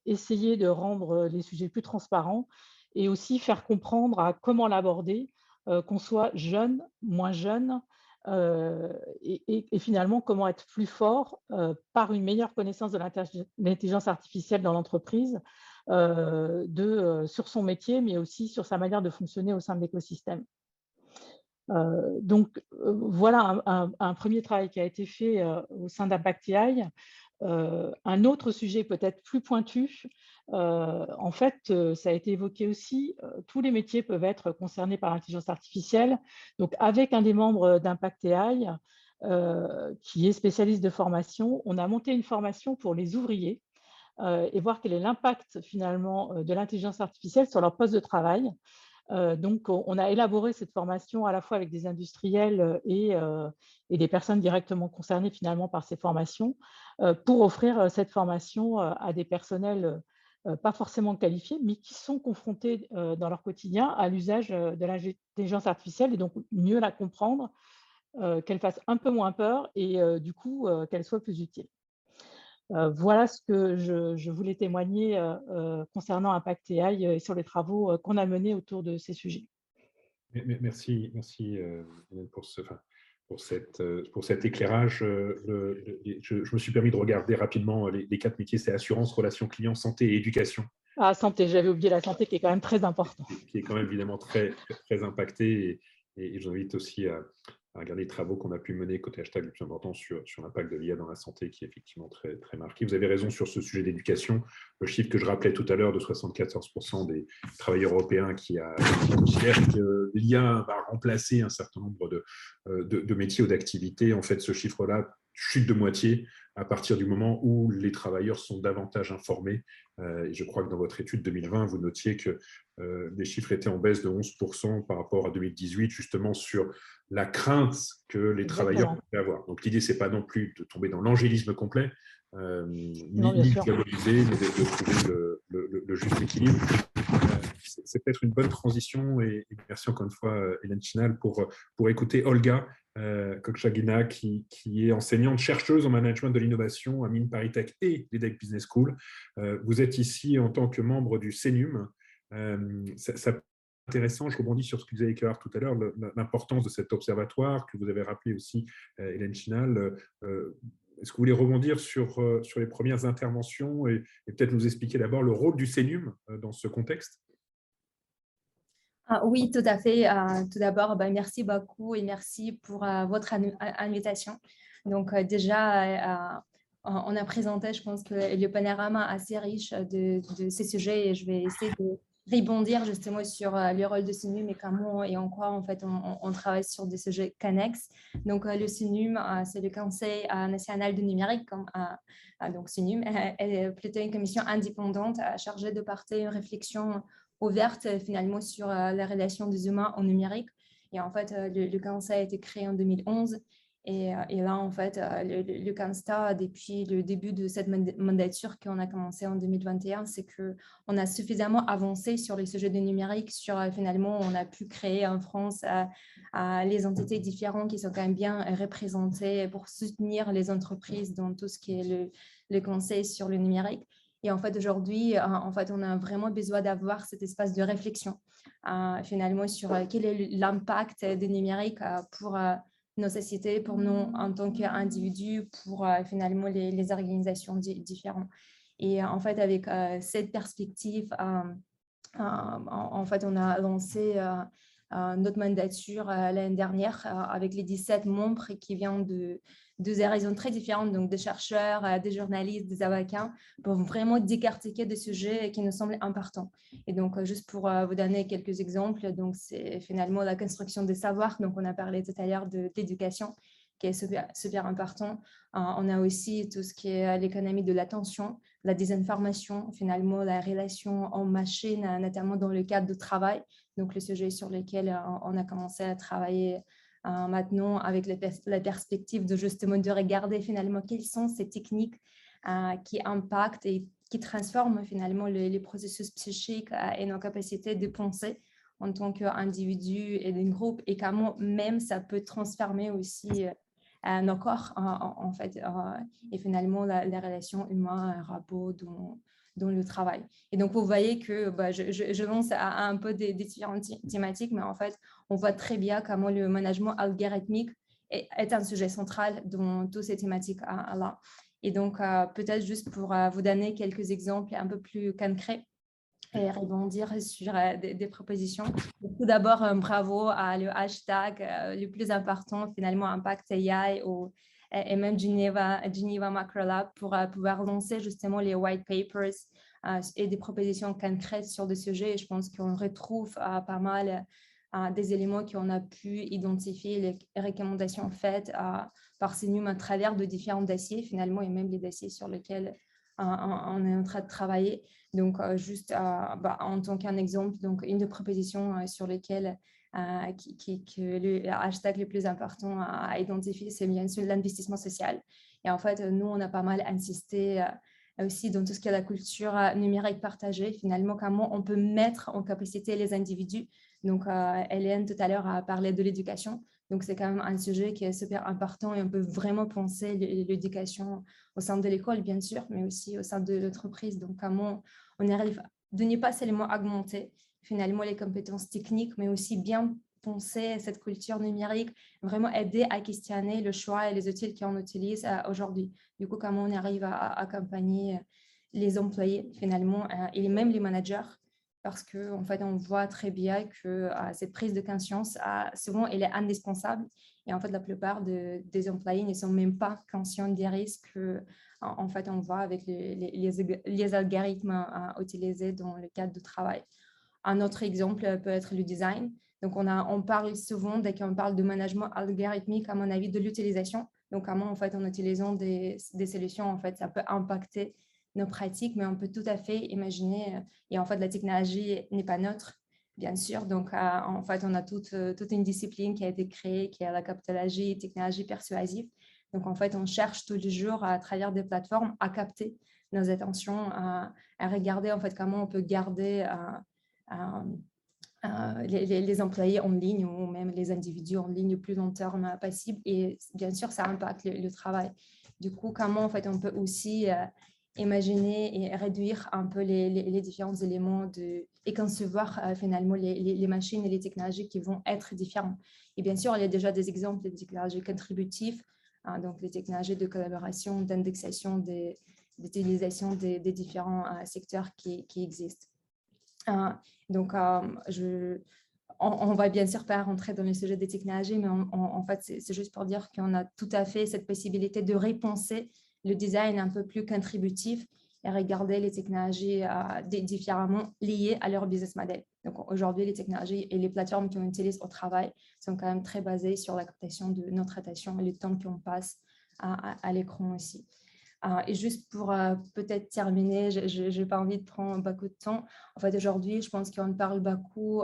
essayer de rendre les sujets plus transparents et aussi faire comprendre à comment l'aborder qu'on soit jeune, moins jeune, et, finalement comment être plus fort par une meilleure connaissance de l'intelligence artificielle dans l'entreprise, sur son métier, mais aussi sur sa manière de fonctionner au sein de l'écosystème. donc voilà un, premier travail qui a été fait au sein d'Impact AI. un autre sujet peut-être plus pointu, en fait, ça a été évoqué aussi, tous les métiers peuvent être concernés par l'intelligence artificielle. Donc, avec un des membres d'Impact AI, qui est spécialiste de formation, on a monté une formation pour les ouvriers et voir quel est l'impact finalement de l'intelligence artificielle sur leur poste de travail. Donc, on a élaboré cette formation à la fois avec des industriels et, et des personnes directement concernées finalement par ces formations pour offrir cette formation à des personnels euh, pas forcément qualifiés, mais qui sont confrontés euh, dans leur quotidien à l'usage euh, de l'intelligence artificielle et donc mieux la comprendre, qu'elle fasse un peu moins peur et du coup qu'elle soit plus utile. Voilà ce que je, voulais témoigner concernant Impact AI et sur les travaux qu'on a menés autour de ces sujets. Merci, merci pour ce, pour, cette, euh, pour cet éclairage. Euh, je, me suis permis de regarder rapidement les, quatre métiers, c'est assurance, relations clients, santé et éducation. Ah, santé, j'avais oublié la santé qui est quand même très important. Qui est quand même évidemment très, très impacté. Et, et j'invite aussi à, à regarder les travaux qu'on a pu mener côté hashtag le plus important sur, sur l'impact de l'IA dans la santé, qui est effectivement très, très marqué. Vous avez raison sur ce sujet d'éducation. Le chiffre que je rappelais tout à l'heure de 74% des travailleurs européens qui, considèrent que l'IA va remplacer un certain nombre de, euh, de, de métiers ou d'activités. En fait, ce chiffre-là chute de moitié à partir du moment où les travailleurs sont davantage informés. Euh, et je crois que dans votre étude 2020, vous notiez que les chiffres étaient en baisse de 11% par rapport à 2018, justement sur la crainte que les travailleurs pouvaient avoir. Donc l'idée, c'est pas non plus de tomber dans l'angélisme complet, euh, ni, de diaboliser, mais de, trouver le, juste équilibre. c'est peut-être une bonne transition et, merci encore une fois, Hélène Chinal, pour, pour écouter Olga, euh, Kokchagina, qui, est enseignante chercheuse en management de l'innovation à Mine Paris Tech et l'EDEC Business School. Euh, vous êtes ici en tant que membre du CENUM. Euh, ça, intéressant, je rebondis sur ce que avez écrit tout à l'heure, l'importance de cet observatoire que vous avez rappelé aussi, euh, Hélène Chinal. Est-ce que vous voulez rebondir sur, sur les premières interventions et, peut-être nous expliquer d'abord le rôle du CENUM dans ce contexte? Ah oui, tout à fait. Euh, tout d'abord, bah, merci beaucoup et merci pour euh, votre invitation. Donc euh, déjà, on a présenté, je pense que le panorama assez riche de, ces sujets et je vais essayer de rebondir justement sur le rôle de SINUM et comment et en quoi en fait on, travaille sur des sujets connexes. Donc le SINUM, c'est le Conseil national du numérique, comme, donc SINUM est plutôt une commission indépendante chargée de porter une réflexion ouverte euh, finalement sur euh, la relation des humains en numérique. Et en fait, euh, le, le a été créé en 2011. Et, et là, en fait, le, le, constat depuis le début de cette mandature qu'on a commencé en 2021, c'est qu'on a suffisamment avancé sur les sujets du numérique, sur finalement, on a pu créer en France les entités différentes qui sont quand même bien représentées pour soutenir les entreprises dans tout ce qui est le, conseil sur le numérique. Et en fait, aujourd'hui, euh, en fait, on a vraiment besoin d'avoir cet espace de réflexion euh, finalement sur euh, quel est l'impact du numérique pour nos sociétés, pour nous en tant qu'individus, pour finalement les, organisations différentes. Et en fait, avec cette perspective, en, fait, on a lancé notre mandature l'année dernière avec les 17 membres qui viennent de, deux raisons très différentes, donc des chercheurs, euh, des journalistes, des avocats, pour vraiment décartiquer des sujets qui nous semblent importants. Et donc, euh, juste pour euh, vous donner quelques exemples, donc c'est finalement la construction des savoirs. Donc, on a parlé tout à l'heure de l'éducation, qui est super, important. on a aussi tout ce qui est l'économie de l'attention, la désinformation, finalement la relation en machine, notamment dans le cadre du travail. Donc, le sujet sur lequel on a commencé à travailler euh, maintenant avec la, perspective de justement de regarder finalement quelles sont ces techniques euh, qui impactent et qui transforment finalement les, processus psychiques euh, et nos capacités de penser en tant qu'individu et d'un groupe et comment même ça peut transformer aussi nos corps en, fait et finalement la, relation humain-robot dont, dans le travail. Et donc, vous voyez que bah, je, je, lance à, un peu des, différentes thématiques, mais en fait, on voit très bien comment le management algorithmique est, un sujet central dans toutes ces thématiques-là. Et donc, euh, peut-être juste pour euh, vous donner quelques exemples un peu plus concrets et rebondir sur euh, des, propositions. Tout d'abord, bravo à le hashtag le plus important, finalement, Impact AI ou, et même Geneva, Geneva Macro Lab pour pouvoir lancer justement les white papers et des propositions concrètes sur des sujets. Et je pense qu'on retrouve pas mal des éléments qu'on a pu identifier, les recommandations faites par CNUM à travers de différents dossiers finalement et même les dossiers sur lesquels on est en train de travailler. Donc, euh, juste bah, en tant qu'un exemple, donc une des propositions euh, sur lesquelles euh, qui, le hashtag le plus important à, identifier, c'est bien sûr l'investissement social. Et en fait, nous, on a pas mal insisté aussi dans tout ce qui est la culture numérique partagée, finalement, comment on peut mettre en capacité les individus donc, euh, Hélène, tout à l'heure, a parlé de l'éducation. Donc, c'est quand même un sujet qui est super important et on peut vraiment penser l'éducation au sein de l'école, bien sûr, mais aussi au sein de l'entreprise. Donc, comment on arrive de ne pas seulement augmenter finalement les compétences techniques, mais aussi bien penser cette culture numérique, vraiment aider à questionner le choix et les outils qu'on utilise euh, aujourd'hui. Du coup, comment on arrive à, accompagner les employés finalement euh, et même les managers parce qu'en en fait, on voit très bien que ah, cette prise de conscience, souvent, elle est indispensable. Et en fait, la plupart des employés ne sont même pas conscients des risques qu'en en fait, on voit avec les, algorithmes utilisés dans le cadre du travail. Un autre exemple peut être le design. Donc, on parle souvent, dès qu'on parle de management algorithmique, à mon avis, de l'utilisation. Donc, comment, en fait, en utilisant des, des solutions, en fait, ça peut impacter nos pratiques, mais on peut tout à fait imaginer, euh, et en fait, la technologie n'est pas neutre, bien sûr. Donc, euh, en fait, on a toute, euh, toute une discipline qui a été créée, qui est la captologie, technologie persuasive. Donc, en fait, on cherche tous les jours à travers des plateformes à capter nos attentions, à, regarder en fait comment on peut garder les, les, employés en ligne ou même les individus en ligne le plus long terme possible. Et bien sûr, ça impacte le, travail. Du coup, comment en fait on peut aussi imaginer et réduire un peu les, différents éléments de, et concevoir euh, finalement les, machines et les technologies qui vont être différentes. Et bien sûr, il y a déjà des exemples de technologies contributives, hein, donc les technologies de collaboration, d'indexation, d'utilisation des, différents euh, secteurs qui, existent. Euh, donc, on, va bien sûr pas rentrer dans le sujet des technologies, mais en fait, c'est juste pour dire qu'on a tout à fait cette possibilité de repenser le design un peu plus contributif et regarder les technologies euh, différemment liées à leur business model. Donc aujourd'hui, les technologies et les plateformes qu'on utilise au travail sont quand même très basées sur la captation de notre attention et le temps qu'on passe à, l'écran aussi. Euh, et juste pour euh, peut-être terminer, je n'ai pas envie de prendre beaucoup de temps. En fait, aujourd'hui, je pense qu'on parle beaucoup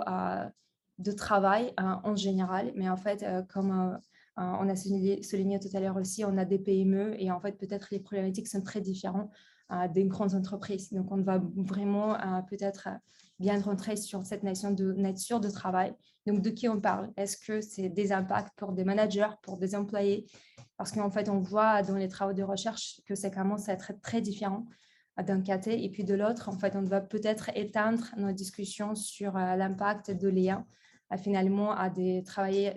de travail en général, mais en fait, comme on a souligné, tout à l'heure aussi, on a des PME et en fait, peut-être les problématiques sont très différentes euh, des grandes entreprises. Donc, on va vraiment euh, peut-être bien rentrer sur cette notion de nature de travail. Donc, de qui on parle? Est-ce que c'est des impacts pour des managers, pour des employés? Parce qu'en fait, on voit dans les travaux de recherche que ça commence à être très différent d'un côté et puis de l'autre. En fait, on va peut-être éteindre nos discussions sur l'impact de l'IA finalement à des,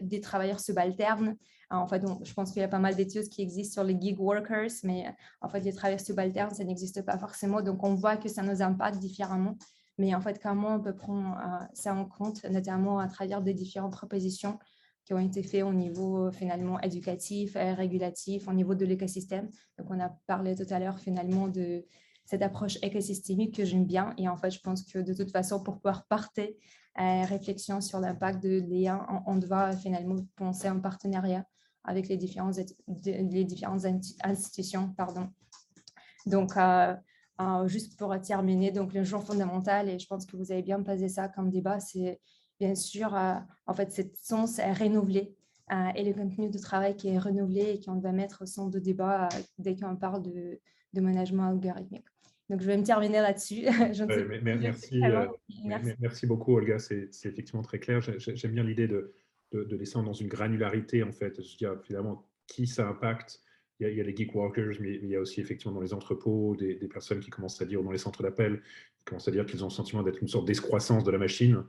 des travailleurs subalternes. En fait, je pense qu'il y a pas mal d'études qui existent sur les gig workers, mais en fait, les travailleurs subalternes, ça n'existe pas forcément. Donc, on voit que ça nous impacte différemment. Mais en fait, comment on peut prendre euh, ça en compte, notamment à travers des différentes propositions qui ont été faites au niveau finalement éducatif, régulatif, au niveau de l'écosystème. Donc, on a parlé tout à l'heure finalement de cette approche écosystémique que j'aime bien. Et en fait, je pense que de toute façon, pour pouvoir partir réflexion sur l'impact de l'IA, on, doit finalement penser en partenariat avec les différentes, les différentes institutions. Pardon. Donc, euh, euh, juste pour terminer, donc le genre fondamental, et je pense que vous avez bien posé ça comme débat, c'est bien sûr, euh, en fait, cette sens est renouvelé et le contenu de travail qui est renouvelé et qu'on va mettre au centre de débat dès qu'on parle de, de management algorithmique. Donc, je vais me terminer là-dessus. merci, euh, merci. beaucoup, Olga. C'est effectivement très clair. J'aime bien l'idée de, de, descendre dans une granularité, en fait. Je veux dire, finalement, qui ça impacte? Il y, a, les geek workers, mais il y a aussi effectivement dans les entrepôts des, personnes qui commencent à dire, dans les centres d'appel, qui commencent à dire qu'ils ont le sentiment d'être une sorte d'escroissance de la machine.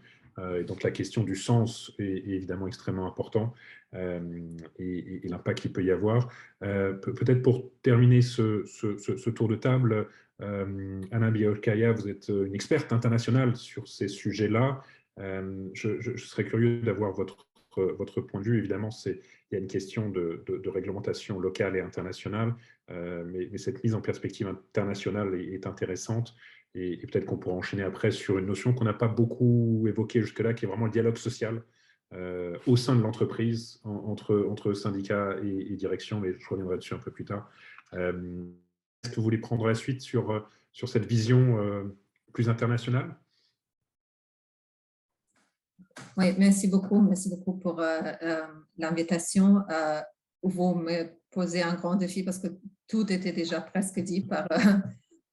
et donc la question du sens est, évidemment extrêmement importante et, l'impact qu'il peut y avoir. Peut-être pour terminer ce, ce, tour de table, Anna Biolkaya, vous êtes une experte internationale sur ces sujets-là. je, serais curieux d'avoir votre point de vue. Évidemment, il y a une question de, réglementation locale et internationale, euh, mais, cette mise en perspective internationale est, intéressante. Et, peut-être qu'on pourra enchaîner après sur une notion qu'on n'a pas beaucoup évoquée jusque-là, qui est vraiment le dialogue social euh, au sein de l'entreprise, entre, syndicats et, direction, mais je reviendrai dessus un peu plus tard. Euh, que vous voulez prendre la suite sur, sur cette vision plus internationale? Oui, merci beaucoup. Merci beaucoup pour euh, euh, l'invitation. Euh, vous me posez un grand défi parce que tout était déjà presque dit par,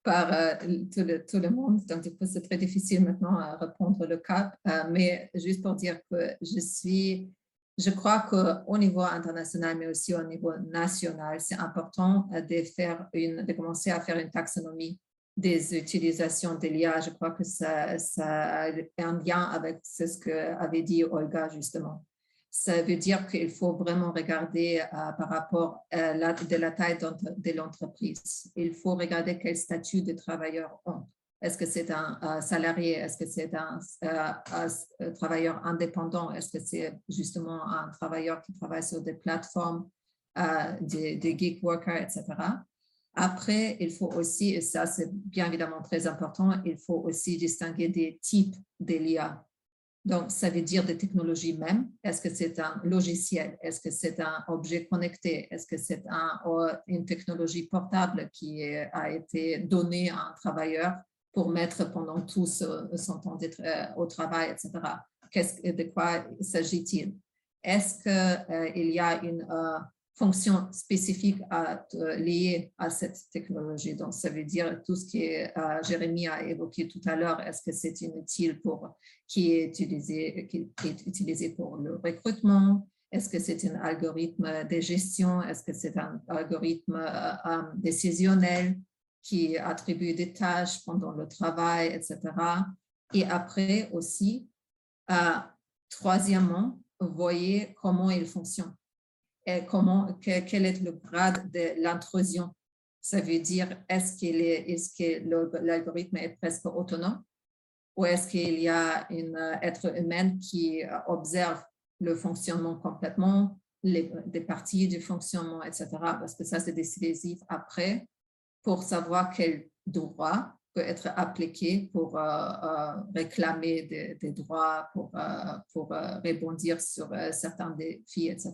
par tout, le, tout, le, monde. Donc, c'est très difficile maintenant à reprendre le cap. mais juste pour dire que je suis, je crois qu'au niveau international, mais aussi au niveau national, c'est important de, faire une, de commencer à faire une taxonomie des utilisations de l'IA. Je crois que ça, ça a un lien avec ce que avait dit Olga justement. Ça veut dire qu'il faut vraiment regarder euh, par rapport à la, de la taille de l'entreprise. Il faut regarder quel statut de travailleur ont. Est-ce que c'est un salarié? Est-ce que c'est un, euh, travailleur indépendant? Est-ce que c'est justement un travailleur qui travaille sur des plateformes, euh, des, des workers, etc. Après, il faut aussi, et ça c'est bien évidemment très important, il faut aussi distinguer des types d'IA. Donc, ça veut dire des technologies même. Est-ce que c'est un logiciel? Est-ce que c'est un objet connecté? Est-ce que c'est un, une technologie portable qui a été donnée à un travailleur pour mettre pendant tout son temps euh, au travail, etc. de quoi s'agit-il? Est-ce qu'il euh, y a une euh, fonction spécifique liée à cette technologie? Donc, ça veut dire tout ce que Jérémy a évoqué tout à l'heure, est-ce que c'est utile pour, qui est utilisé, qui est utilisé pour le recrutement? Est-ce que c'est un algorithme de gestion? Est-ce que c'est un algorithme décisionnel? Qui attribue des tâches pendant le travail, etc. Et après aussi, troisièmement, voyez comment il fonctionne comment, quel est le grade de l'intrusion. Ça veut dire, est-ce est, que l'algorithme est presque autonome ou est-ce qu'il y a un être humain qui observe le fonctionnement complètement, les, des parties du fonctionnement, etc. Parce que ça, c'est décisif après pour savoir quel droit peut être appliqué pour euh, euh, réclamer des, droits, pour, euh, pour rebondir sur certains défis, etc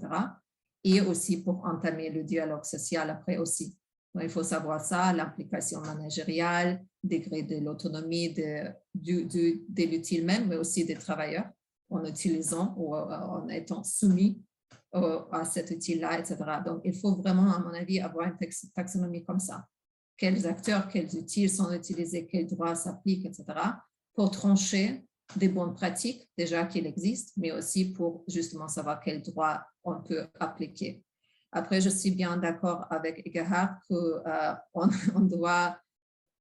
et aussi pour entamer le dialogue social après aussi. il faut savoir ça, l'implication managériale, degré de l'autonomie de, de, l'utile même, mais aussi des travailleurs en utilisant ou en étant soumis à cet outil-là, etc. Donc, il faut vraiment, à mon avis, avoir une taxonomie comme ça. Quels acteurs, quels outils sont utilisés, quels droits s'appliquent, etc. pour trancher des bonnes pratiques déjà qu'il existe, mais aussi pour justement savoir quels droits on peut appliquer. Après, je suis bien d'accord avec Gerhard qu'on euh, on doit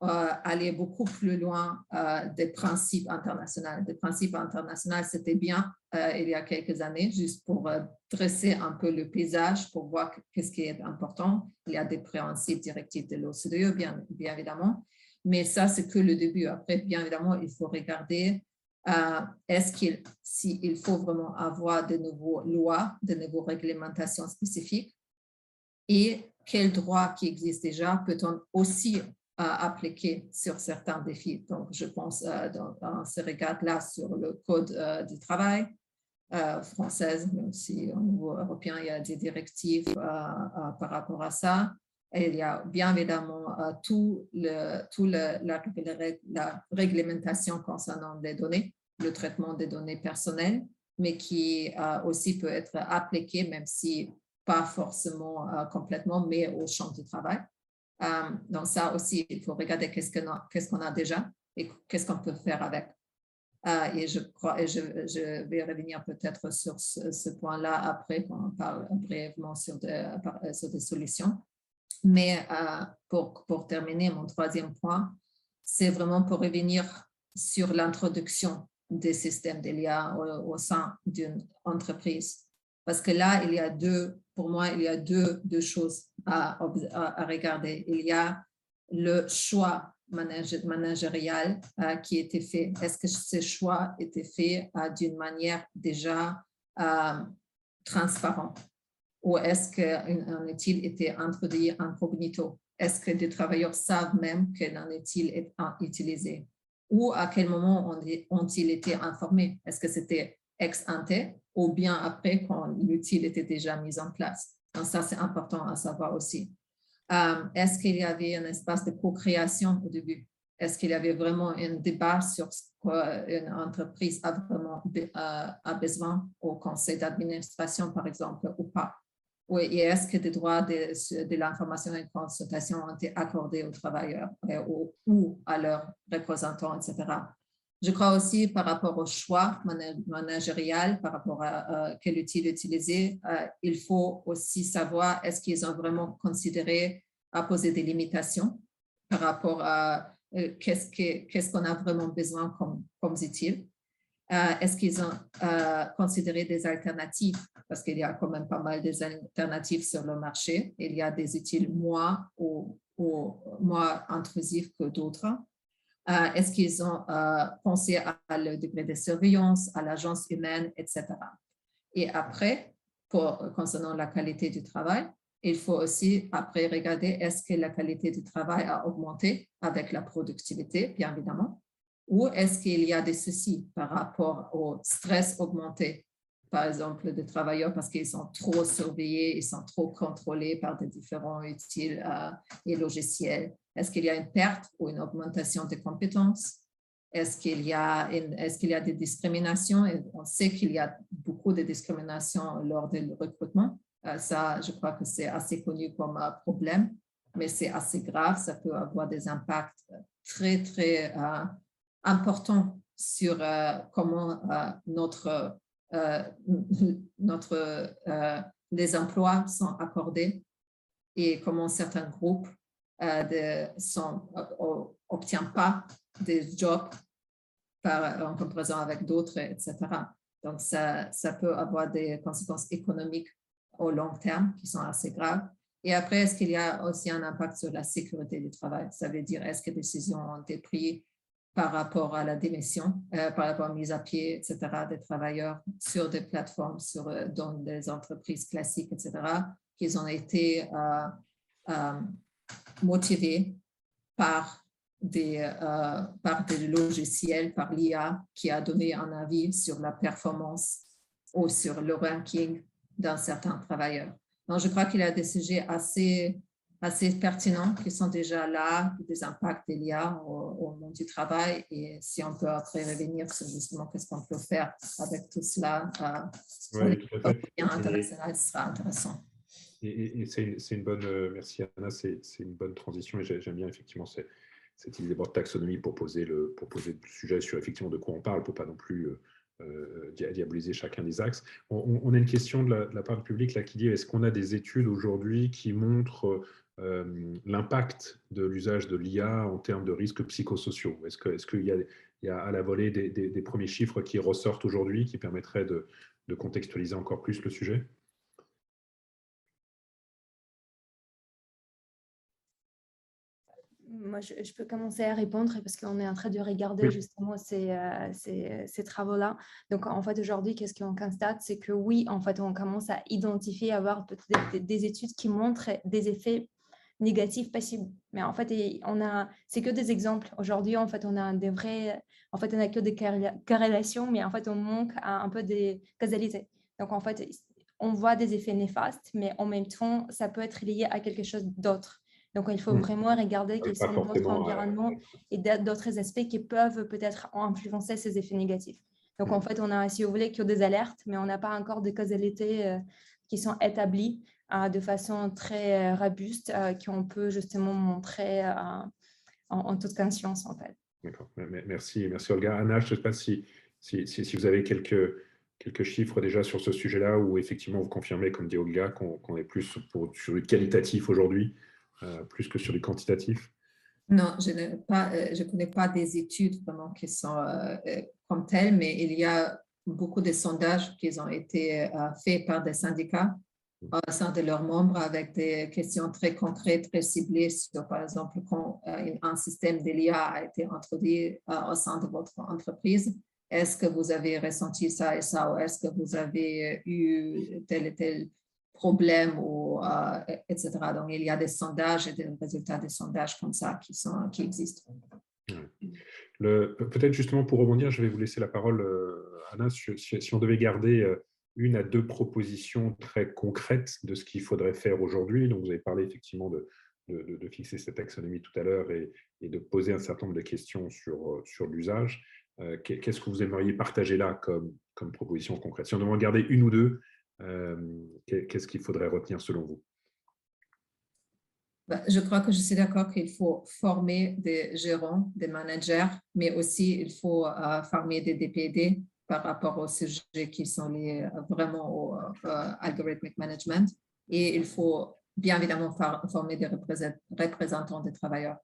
aller beaucoup plus loin euh, des principes internationaux. Des principes internationaux, c'était bien il y a quelques années, juste pour dresser un peu le paysage, pour voir qu'est-ce qui est important. Il y a des principes directifs de l'OCDE, bien, bien évidemment, mais ça, c'est que le début. Après, bien évidemment, il faut regarder euh, est-ce qu'il s'il faut vraiment avoir de nouvelles lois, de nouvelles réglementations spécifiques et quels droits qui existent déjà peut-on aussi euh, appliquer sur certains défis. Donc, je pense euh, dans, ce regard-là sur le code du travail française, mais aussi au niveau européen, il y a des directives par rapport à ça. Et il y a bien évidemment tout, le, tout le, la, la, réglementation concernant les données, le traitement des données personnelles, mais qui aussi peut être appliqué, même si pas forcément complètement, mais au champ du travail. Donc ça aussi, il faut regarder qu'est-ce qu'on a, déjà et qu'est-ce qu'on peut faire avec. et je crois, et je, vais revenir peut-être sur ce, point-là après quand on parle brièvement sur, sur des solutions. Mais pour, terminer, mon troisième point, c'est vraiment pour revenir sur l'introduction des systèmes d'IA au sein d'une entreprise. Parce que là, il y a deux, pour moi, il y a deux, choses à, regarder. Il y a le choix managérial euh, qui était fait. Est-ce que ce choix était fait euh, d'une manière déjà euh, transparente? Ou est-ce qu'un outil était introduit incognito? Est-ce que les travailleurs savent même qu'un outil est utilisé? Ou à quel moment ont-ils été informés? Est-ce que c'était ex ante ou bien après quand l'outil était déjà mis en place? Donc ça, c'est important à savoir aussi. Euh, est-ce qu'il y avait un espace de co-création au début? Est-ce qu'il y avait vraiment un débat sur ce qu'une entreprise a vraiment euh, besoin au conseil d'administration, par exemple, ou pas? Oui, et est-ce que des droits de, de l'information et de consultation ont été accordés aux travailleurs euh, ou à leurs représentants, etc. Je crois aussi par rapport au choix managérial, par rapport à quel outil utiliser, euh, il faut aussi savoir est-ce qu'ils ont vraiment considéré à poser des limitations par rapport à euh, qu'est-ce qu'on a vraiment besoin comme, comme. Euh, est-ce qu'ils ont considéré des alternatives? Parce qu'il y a quand même pas mal d'alternatives sur le marché. Il y a des outils moins, ou moins intrusifs que d'autres. Euh, est-ce qu'ils ont euh, pensé à, le degré de surveillance, à l'agence humaine, etc. Et après, concernant la qualité du travail, il faut aussi après regarder est-ce que la qualité du travail a augmenté avec la productivité, bien évidemment, ou est-ce qu'il y a des soucis par rapport au stress augmenté, par exemple, des travailleurs parce qu'ils sont trop surveillés, ils sont trop contrôlés par des différents outils euh, et logiciels. Est-ce qu'il y a une perte ou une augmentation des compétences? Est-ce qu'il y, a est qu'il y a des discriminations? On sait qu'il y a beaucoup de discriminations lors du recrutement. Euh, ça, je crois que c'est assez connu comme un problème, mais c'est assez grave. Ça peut avoir des impacts très, très euh, importants sur euh, comment notre, notre, les emplois sont accordés et comment certains groupes euh, n'obtient pas des jobs par, en comparaison avec d'autres, etc. Donc, ça, ça peut avoir des conséquences économiques au long terme qui sont assez graves. Et après, est-ce qu'il y a aussi un impact sur la sécurité du travail? Ça veut dire, est-ce que des décisions ont été prises par rapport à la démission, euh, par rapport à la mise à pied, etc., des travailleurs sur des plateformes, sur, euh, dans des entreprises classiques, etc., qu'ils ont été euh, motivé par des, euh, par des logiciels, par l'IA qui a donné un avis sur la performance ou sur le ranking d'un certain travailleur. Donc, je crois qu'il y a des sujets assez, assez pertinents qui sont déjà là, des impacts de l'IA au, monde du travail. Et si on peut après revenir sur justement qu'est-ce qu'on peut faire avec tout cela, euh, oui, international, ce sera intéressant. C'est une bonne, euh, merci Anna, c'est une bonne transition et j'aime bien effectivement cette, idée de taxonomie pour poser, le, pour poser le sujet sur effectivement de quoi on parle, pour pas non plus euh, euh, diaboliser chacun des axes. On, a une question de la, part du public là, qui dit est-ce qu'on a des études aujourd'hui qui montrent l'impact de l'usage de l'IA en termes de risques psychosociaux? Est-ce qu'il est y, y, a à la volée des, premiers chiffres qui ressortent aujourd'hui qui permettraient de contextualiser encore plus le sujet? Moi, je, peux commencer à répondre parce qu'on est en train de regarder justement ces, euh, ces, ces travaux-là. Donc, en fait, aujourd'hui, qu'est-ce qu'on constate? C'est que oui, en fait, on commence à identifier, à avoir peut-être des, études qui montrent des effets négatifs possibles. Mais en fait, on a, c'est que des exemples. Aujourd'hui, en fait, on a des vrais, en fait, on a que des corrélations, mais en fait, on manque un peu des causalités. Donc, en fait, on voit des effets néfastes, mais en même temps, ça peut être lié à quelque chose d'autre. Donc, il faut mmh. vraiment regarder quels sont d'autres environnements et d'autres aspects qui peuvent peut-être influencer ces effets négatifs. Donc, en mmh. fait, on a, si vous voulez, que des alertes, mais on n'a pas encore de causalités euh, qui sont établies euh, de façon très euh, robuste, qu'on peut justement montrer en, toute conscience, en fait. D'accord. Merci, merci Olga. Anna, je ne sais pas si, si, si, vous avez quelques, quelques chiffres déjà sur ce sujet-là, ou effectivement vous confirmez, comme dit Olga, qu'on est plus pour, sur le qualitatif aujourd'hui plus que sur du quantitatif Non, je ne pas, je connais pas des études vraiment qui sont comme telles, mais il y a beaucoup de sondages qui ont été faits par des syndicats au sein de leurs membres avec des questions très concrètes, très ciblées sur, par exemple, quand un système d'ELIA a été introduit au sein de votre entreprise. Est-ce que vous avez ressenti ça et ça, ou est-ce que vous avez eu tel et tel problème, ou, euh, etc. Donc, il y a des sondages et des résultats des sondages comme ça qui, sont, qui existent. Peut-être justement pour rebondir, je vais vous laisser la parole, euh, Anna, si, on devait garder euh, une à deux propositions très concrètes de ce qu'il faudrait faire aujourd'hui. Donc, vous avez parlé effectivement de, de, fixer cette taxonomie tout à l'heure et, de poser un certain nombre de questions sur, sur l'usage. Qu'est-ce que vous aimeriez partager là comme, comme proposition concrète? Si on devait en garder une ou deux, qu'est-ce qu'il faudrait retenir selon vous? Bah, je crois que je suis d'accord qu'il faut former des gérants, des managers, mais aussi il faut euh, former des DPD par rapport aux sujets qui sont liés vraiment au algorithmic management. Et il faut bien évidemment former des représentants des travailleurs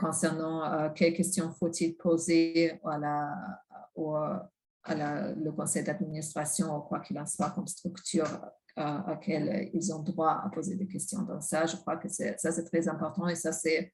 concernant euh, quelles questions faut-il poser à, la, à la, le conseil d'administration ou quoi qu'il en soit comme structure euh, à laquelle ils ont droit à poser des questions. Donc ça, je crois que ça, c'est très important et ça, c'est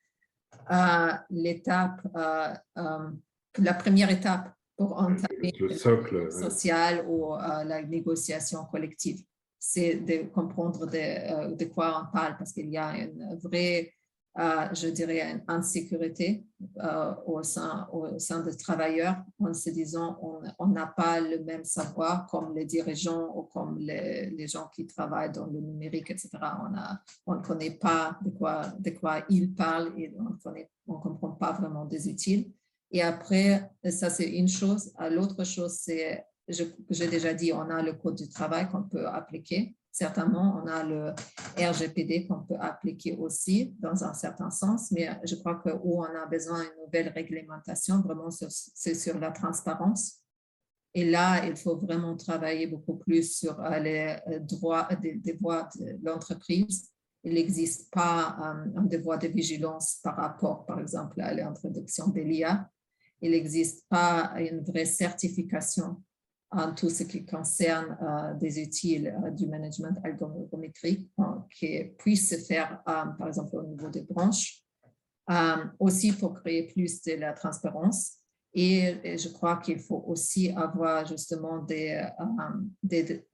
euh, l'étape, la première étape pour entamer le socle social ou la négociation collective. C'est de comprendre de, de, quoi on parle parce qu'il y a une vraie je dirais, une insécurité euh, au, sein, au sein des travailleurs en se disant on n'a pas le même savoir comme les dirigeants ou comme les, les, gens qui travaillent dans le numérique, etc. On ne on connaît pas de quoi, de quoi ils parlent et on ne comprend pas vraiment des utiles. Et après, ça c'est une chose. L'autre chose, c'est, j'ai déjà dit, on a le code du travail qu'on peut appliquer Certainement, on a le RGPD qu'on peut appliquer aussi dans un certain sens, mais je crois que où on a besoin d'une nouvelle réglementation, vraiment, c'est sur la transparence. Et là, il faut vraiment travailler beaucoup plus sur euh, les euh, droits des, devoirs de l'entreprise. Il n'existe pas euh, un devoir de vigilance par rapport, par exemple, à l'introduction de l'IA. Il n'existe pas une vraie certification en tout ce qui concerne euh, des outils euh, du management algorithmique euh, qui puissent se faire, par exemple, au niveau des branches. aussi pour créer plus de la transparence. Et, je crois qu'il faut aussi avoir justement des, des,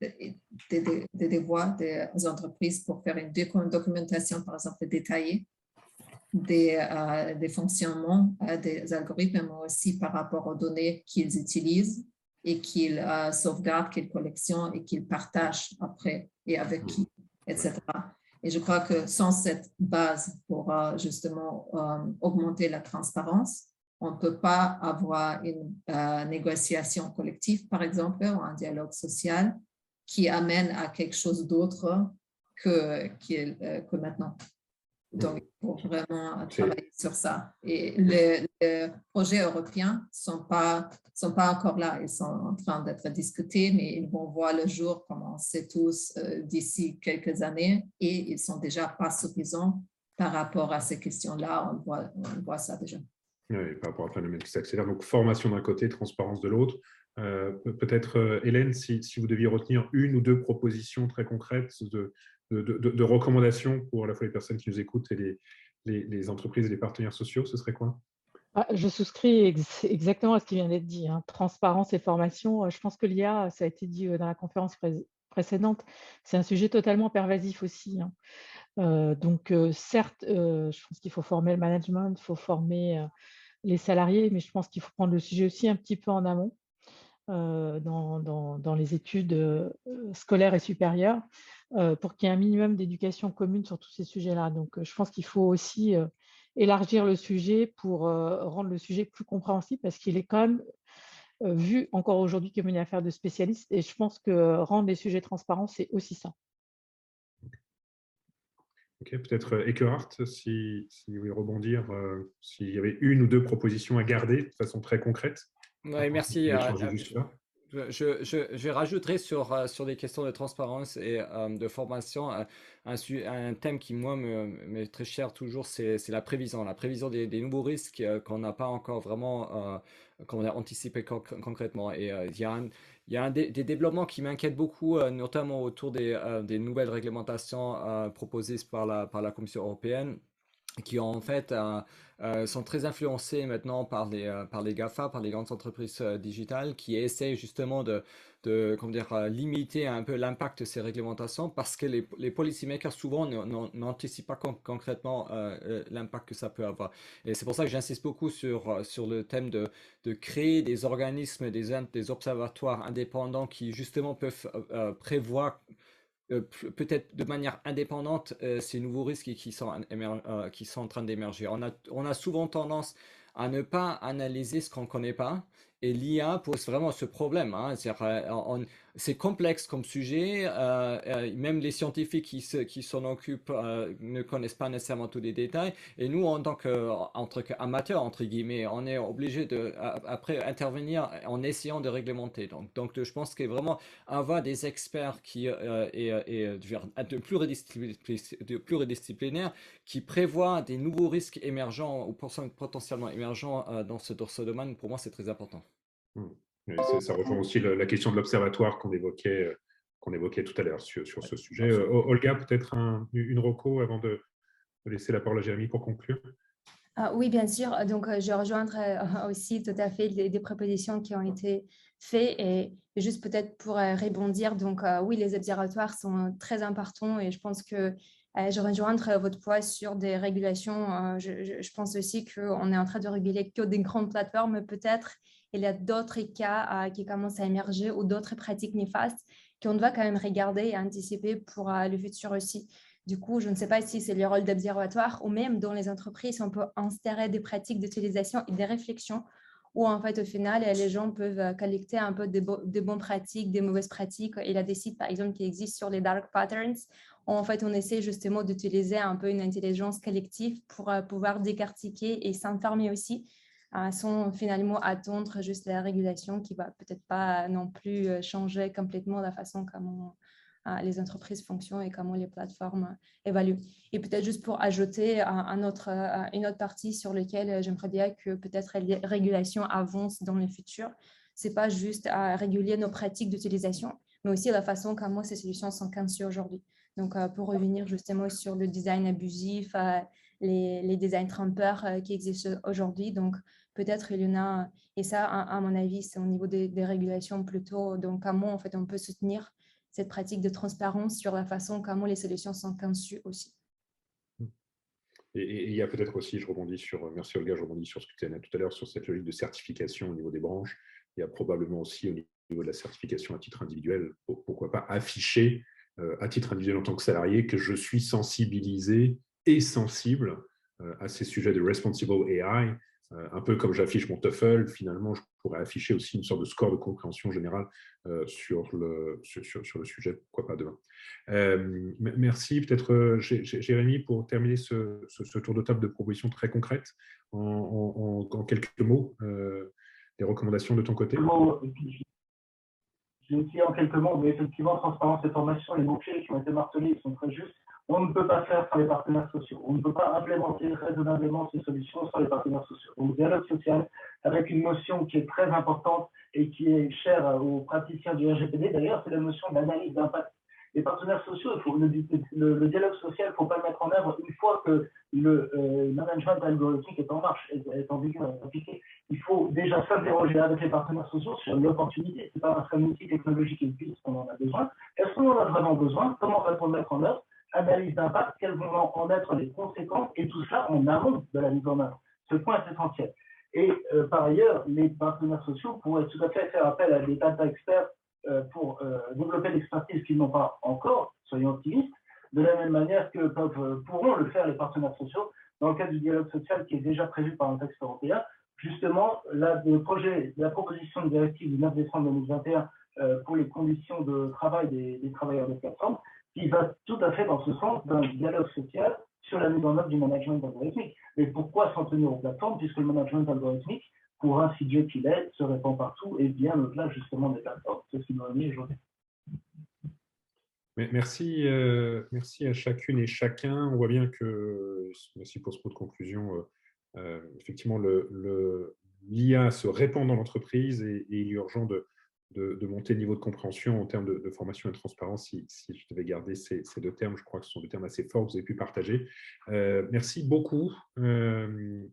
des, devoirs des entreprises pour faire une documentation, par exemple, détaillée des, des fonctionnements des algorithmes, mais aussi par rapport aux données qu'ils utilisent et qu'il euh, sauvegarde, qu'il collectionne et qu'il partage après et avec qui, etc. Et je crois que sans cette base pour euh, justement euh, augmenter la transparence, on ne peut pas avoir une négociation collective, par exemple, ou un dialogue social qui amène à quelque chose d'autre que, que maintenant. Donc, il faut vraiment travailler sur ça. Et les, projets européens ne sont pas, sont pas encore là. Ils sont en train d'être discutés, mais ils vont voir le jour, comme on sait tous, euh, d'ici quelques années. Et ils ne sont déjà pas suffisants par rapport à ces questions-là. On voit, on voit ça déjà. Oui, par rapport à un phénomène qui s'accélère. Donc, formation d'un côté, transparence de l'autre. Euh, peut-être, euh, Hélène, si, si, vous deviez retenir une ou deux propositions très concrètes de, de, recommandations pour à la fois les personnes qui nous écoutent et les, entreprises et les partenaires sociaux, ce serait quoi? Ah, je souscris exactement à ce qui vient d'être dit. Hein. Transparence et formation. Euh, je pense que l'IA, ça a été dit euh, dans la conférence précédente, c'est un sujet totalement pervasif aussi. Hein. Euh, donc, certes, je pense qu'il faut former le management, il faut former les salariés, mais je pense qu'il faut prendre le sujet aussi un petit peu en amont. dans, les études scolaires et supérieures pour qu'il y ait un minimum d'éducation commune sur tous ces sujets-là. Donc, euh, je pense qu'il faut aussi euh, élargir le sujet pour rendre le sujet plus compréhensible parce qu'il est quand même vu encore aujourd'hui comme une affaire de spécialistes. Et je pense que rendre les sujets transparents, c'est aussi ça. Ok, peut-être Eckehart, si, si vous voulez rebondir, s'il y avait une ou deux propositions à garder de façon très concrète. Oui, merci. Je, je, rajouterai sur, euh, sur les questions de transparence et euh, de formation un, un, thème qui, moi, m'est très cher toujours, c'est la prévision. La prévision des, nouveaux risques qu'on n'a pas encore vraiment qu'on a anticipé concrètement. Et il y a, des, développements qui m'inquiètent beaucoup, notamment autour des, nouvelles réglementations proposées par la Commission européenne qui en fait euh, euh, sont très influencés maintenant par les, euh, par les GAFA, par les grandes entreprises digitales, qui essaient justement de, de comment dire, limiter un peu l'impact de ces réglementations parce que les, les policymakers souvent n'anticipent pas concrètement l'impact que ça peut avoir. Et c'est pour ça que j'insiste beaucoup sur, sur le thème de, de créer des organismes, des, des observatoires indépendants qui justement peuvent prévoir peut-être de manière indépendante euh, ces nouveaux risques qui sont, euh, en train d'émerger. On a, on souvent tendance à ne pas analyser ce qu'on ne connaît pas. Et l'IA pose vraiment ce problème. Hein. C'est complexe comme sujet. Euh, euh, même les scientifiques qui s'en occupent euh, ne connaissent pas nécessairement tous les détails. Et nous, en tant qu'amateurs, entre guillemets, on est obligé de, après, intervenir en essayant de réglementer. Donc, je pense a vraiment avoir des experts qui, et, et de, pluridisciplinaires qui prévoient des nouveaux risques émergents ou potentiellement émergents dans ce, dans ce domaine, pour moi, c'est très important. Mmh ça rejoint aussi la, question de l'observatoire qu'on évoquait, euh, qu'on évoquait tout à l'heure sur, sur, ce sujet. Euh, Olga, peut-être une reco avant de, laisser la parole à Jérémy pour conclure? Ah, Oui, bien sûr. Donc, euh, je rejoindrai aussi tout à fait des, propositions qui ont été faites. Et juste peut-être pour rebondir, donc oui, les observatoires sont très importants et je pense que je rejoindrai votre point sur des régulations. Je, je pense aussi qu'on est en train de réguler que des grandes plateformes peut-être il y a d'autres cas euh, qui commencent à émerger ou d'autres pratiques néfastes qu'on doit quand même regarder et anticiper pour euh, le futur aussi. Du coup, je ne sais pas si c'est le rôle d'observatoire ou même dans les entreprises, on peut instaurer des pratiques d'utilisation et des réflexions où en fait au final les gens peuvent euh, collecter un peu de, bonnes pratiques, des mauvaises pratiques. Il y a des sites par exemple qui existent sur les dark patterns où en fait on essaie justement d'utiliser un peu une intelligence collective pour pouvoir décartiquer et s'informer aussi sans finalement attendre juste la régulation qui va peut-être pas non plus euh, changer complètement la façon comment euh, les entreprises fonctionnent et comment les plateformes évaluent. Et peut-être juste pour ajouter un autre, euh, une autre partie sur laquelle j'aimerais bien que peut-être les régulations avancent dans le futur, c'est pas juste à réguler nos pratiques d'utilisation, mais aussi la façon comment ces solutions sont conçues aujourd'hui. Donc, pour revenir justement sur le design abusif, les, les designs trompeurs qui existent aujourd'hui. Donc, peut-être il y en a, et ça, à, mon avis, c'est au niveau des, régulations plutôt, donc comment en fait on peut soutenir cette pratique de transparence sur la façon comment les solutions sont conçues aussi. Et, il y a peut-être aussi, je rebondis sur, merci Olga, je rebondis sur ce que tu as tout à l'heure, sur cette logique de certification au niveau des branches. Il y a probablement aussi au niveau de la certification à titre individuel, pourquoi pas afficher euh, à titre individuel en tant que salarié que je suis sensibilisé et sensible euh, à ces sujets de responsible AI euh, un peu comme j'affiche mon TOEFL, finalement, je pourrais afficher aussi une sorte de score de compréhension générale euh, sur, le, sur, le sujet, pourquoi pas demain. Euh, merci. Peut-être, Jérémy, pour terminer ce, tour de table de propositions très concrètes, en, quelques mots, des recommandations de ton côté Je vais en quelques mots, mais effectivement, transparence et formation, les mots-clés qui ont été martelés sont très justes on ne peut pas faire sans les partenaires sociaux. On ne peut pas implémenter raisonnablement ces solutions sans les partenaires sociaux. Donc, dialogue social, avec une notion qui est très importante et qui est chère aux praticiens du RGPD, d'ailleurs, c'est la notion d'analyse d'impact. Les partenaires sociaux, le, dialogue social, il ne faut pas le mettre en œuvre une fois que le euh, management algorithmique est en marche, est, en vigueur, est appliqué. Il faut déjà s'interroger avec les partenaires sociaux sur l'opportunité. Ce n'est pas parce qu'un outil technologique existe qu'on en a besoin. Est-ce qu'on en a vraiment besoin? Comment va-t-on le mettre en œuvre? Analyse d'impact, quelles vont en être les conséquences, et tout ça en amont de la mise en œuvre. Ce point est essentiel. Et euh, par ailleurs, les partenaires sociaux pourraient tout à fait faire appel à des data experts euh, pour euh, développer l'expertise qu'ils n'ont pas encore, soyons optimistes, de la même manière que pourront le faire les partenaires sociaux dans le cadre du dialogue social qui est déjà prévu par un texte européen. Justement, la, le projet, la proposition de directive du 9 décembre 2021 pour les conditions de travail des, des travailleurs de plateforme qui va tout à fait dans ce sens d'un dialogue social sur la mise en œuvre du management algorithmique. Mais pourquoi s'en tenir aux plateformes Puisque le management algorithmique pour insidieux qu'il est, se répand partout et bien au-delà justement des plateformes? C'est ce qui nous mis aujourd'hui. Merci, euh, merci à chacune et chacun. On voit bien que, merci pour ce mot de conclusion, euh, euh, effectivement, l'IA le, se répand dans l'entreprise et, il est urgent de, de, monter le niveau de compréhension en termes de, formation et de transparence. Si, je devais garder ces, deux termes, je crois que ce sont des termes assez forts que vous avez pu partager. merci beaucoup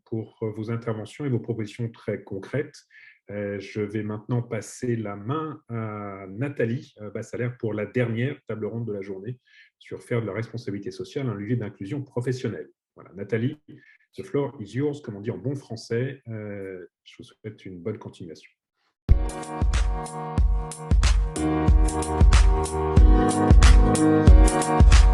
pour vos interventions et vos propositions très concrètes. Euh, je vais maintenant passer la main à Nathalie euh, Bassalaire pour la dernière table ronde de la journée sur faire de la responsabilité sociale un levier d'inclusion professionnelle. Voilà, Nathalie, the floor is yours, comme on dit en bon français. Euh, je vous souhaite une bonne continuation. Thank you.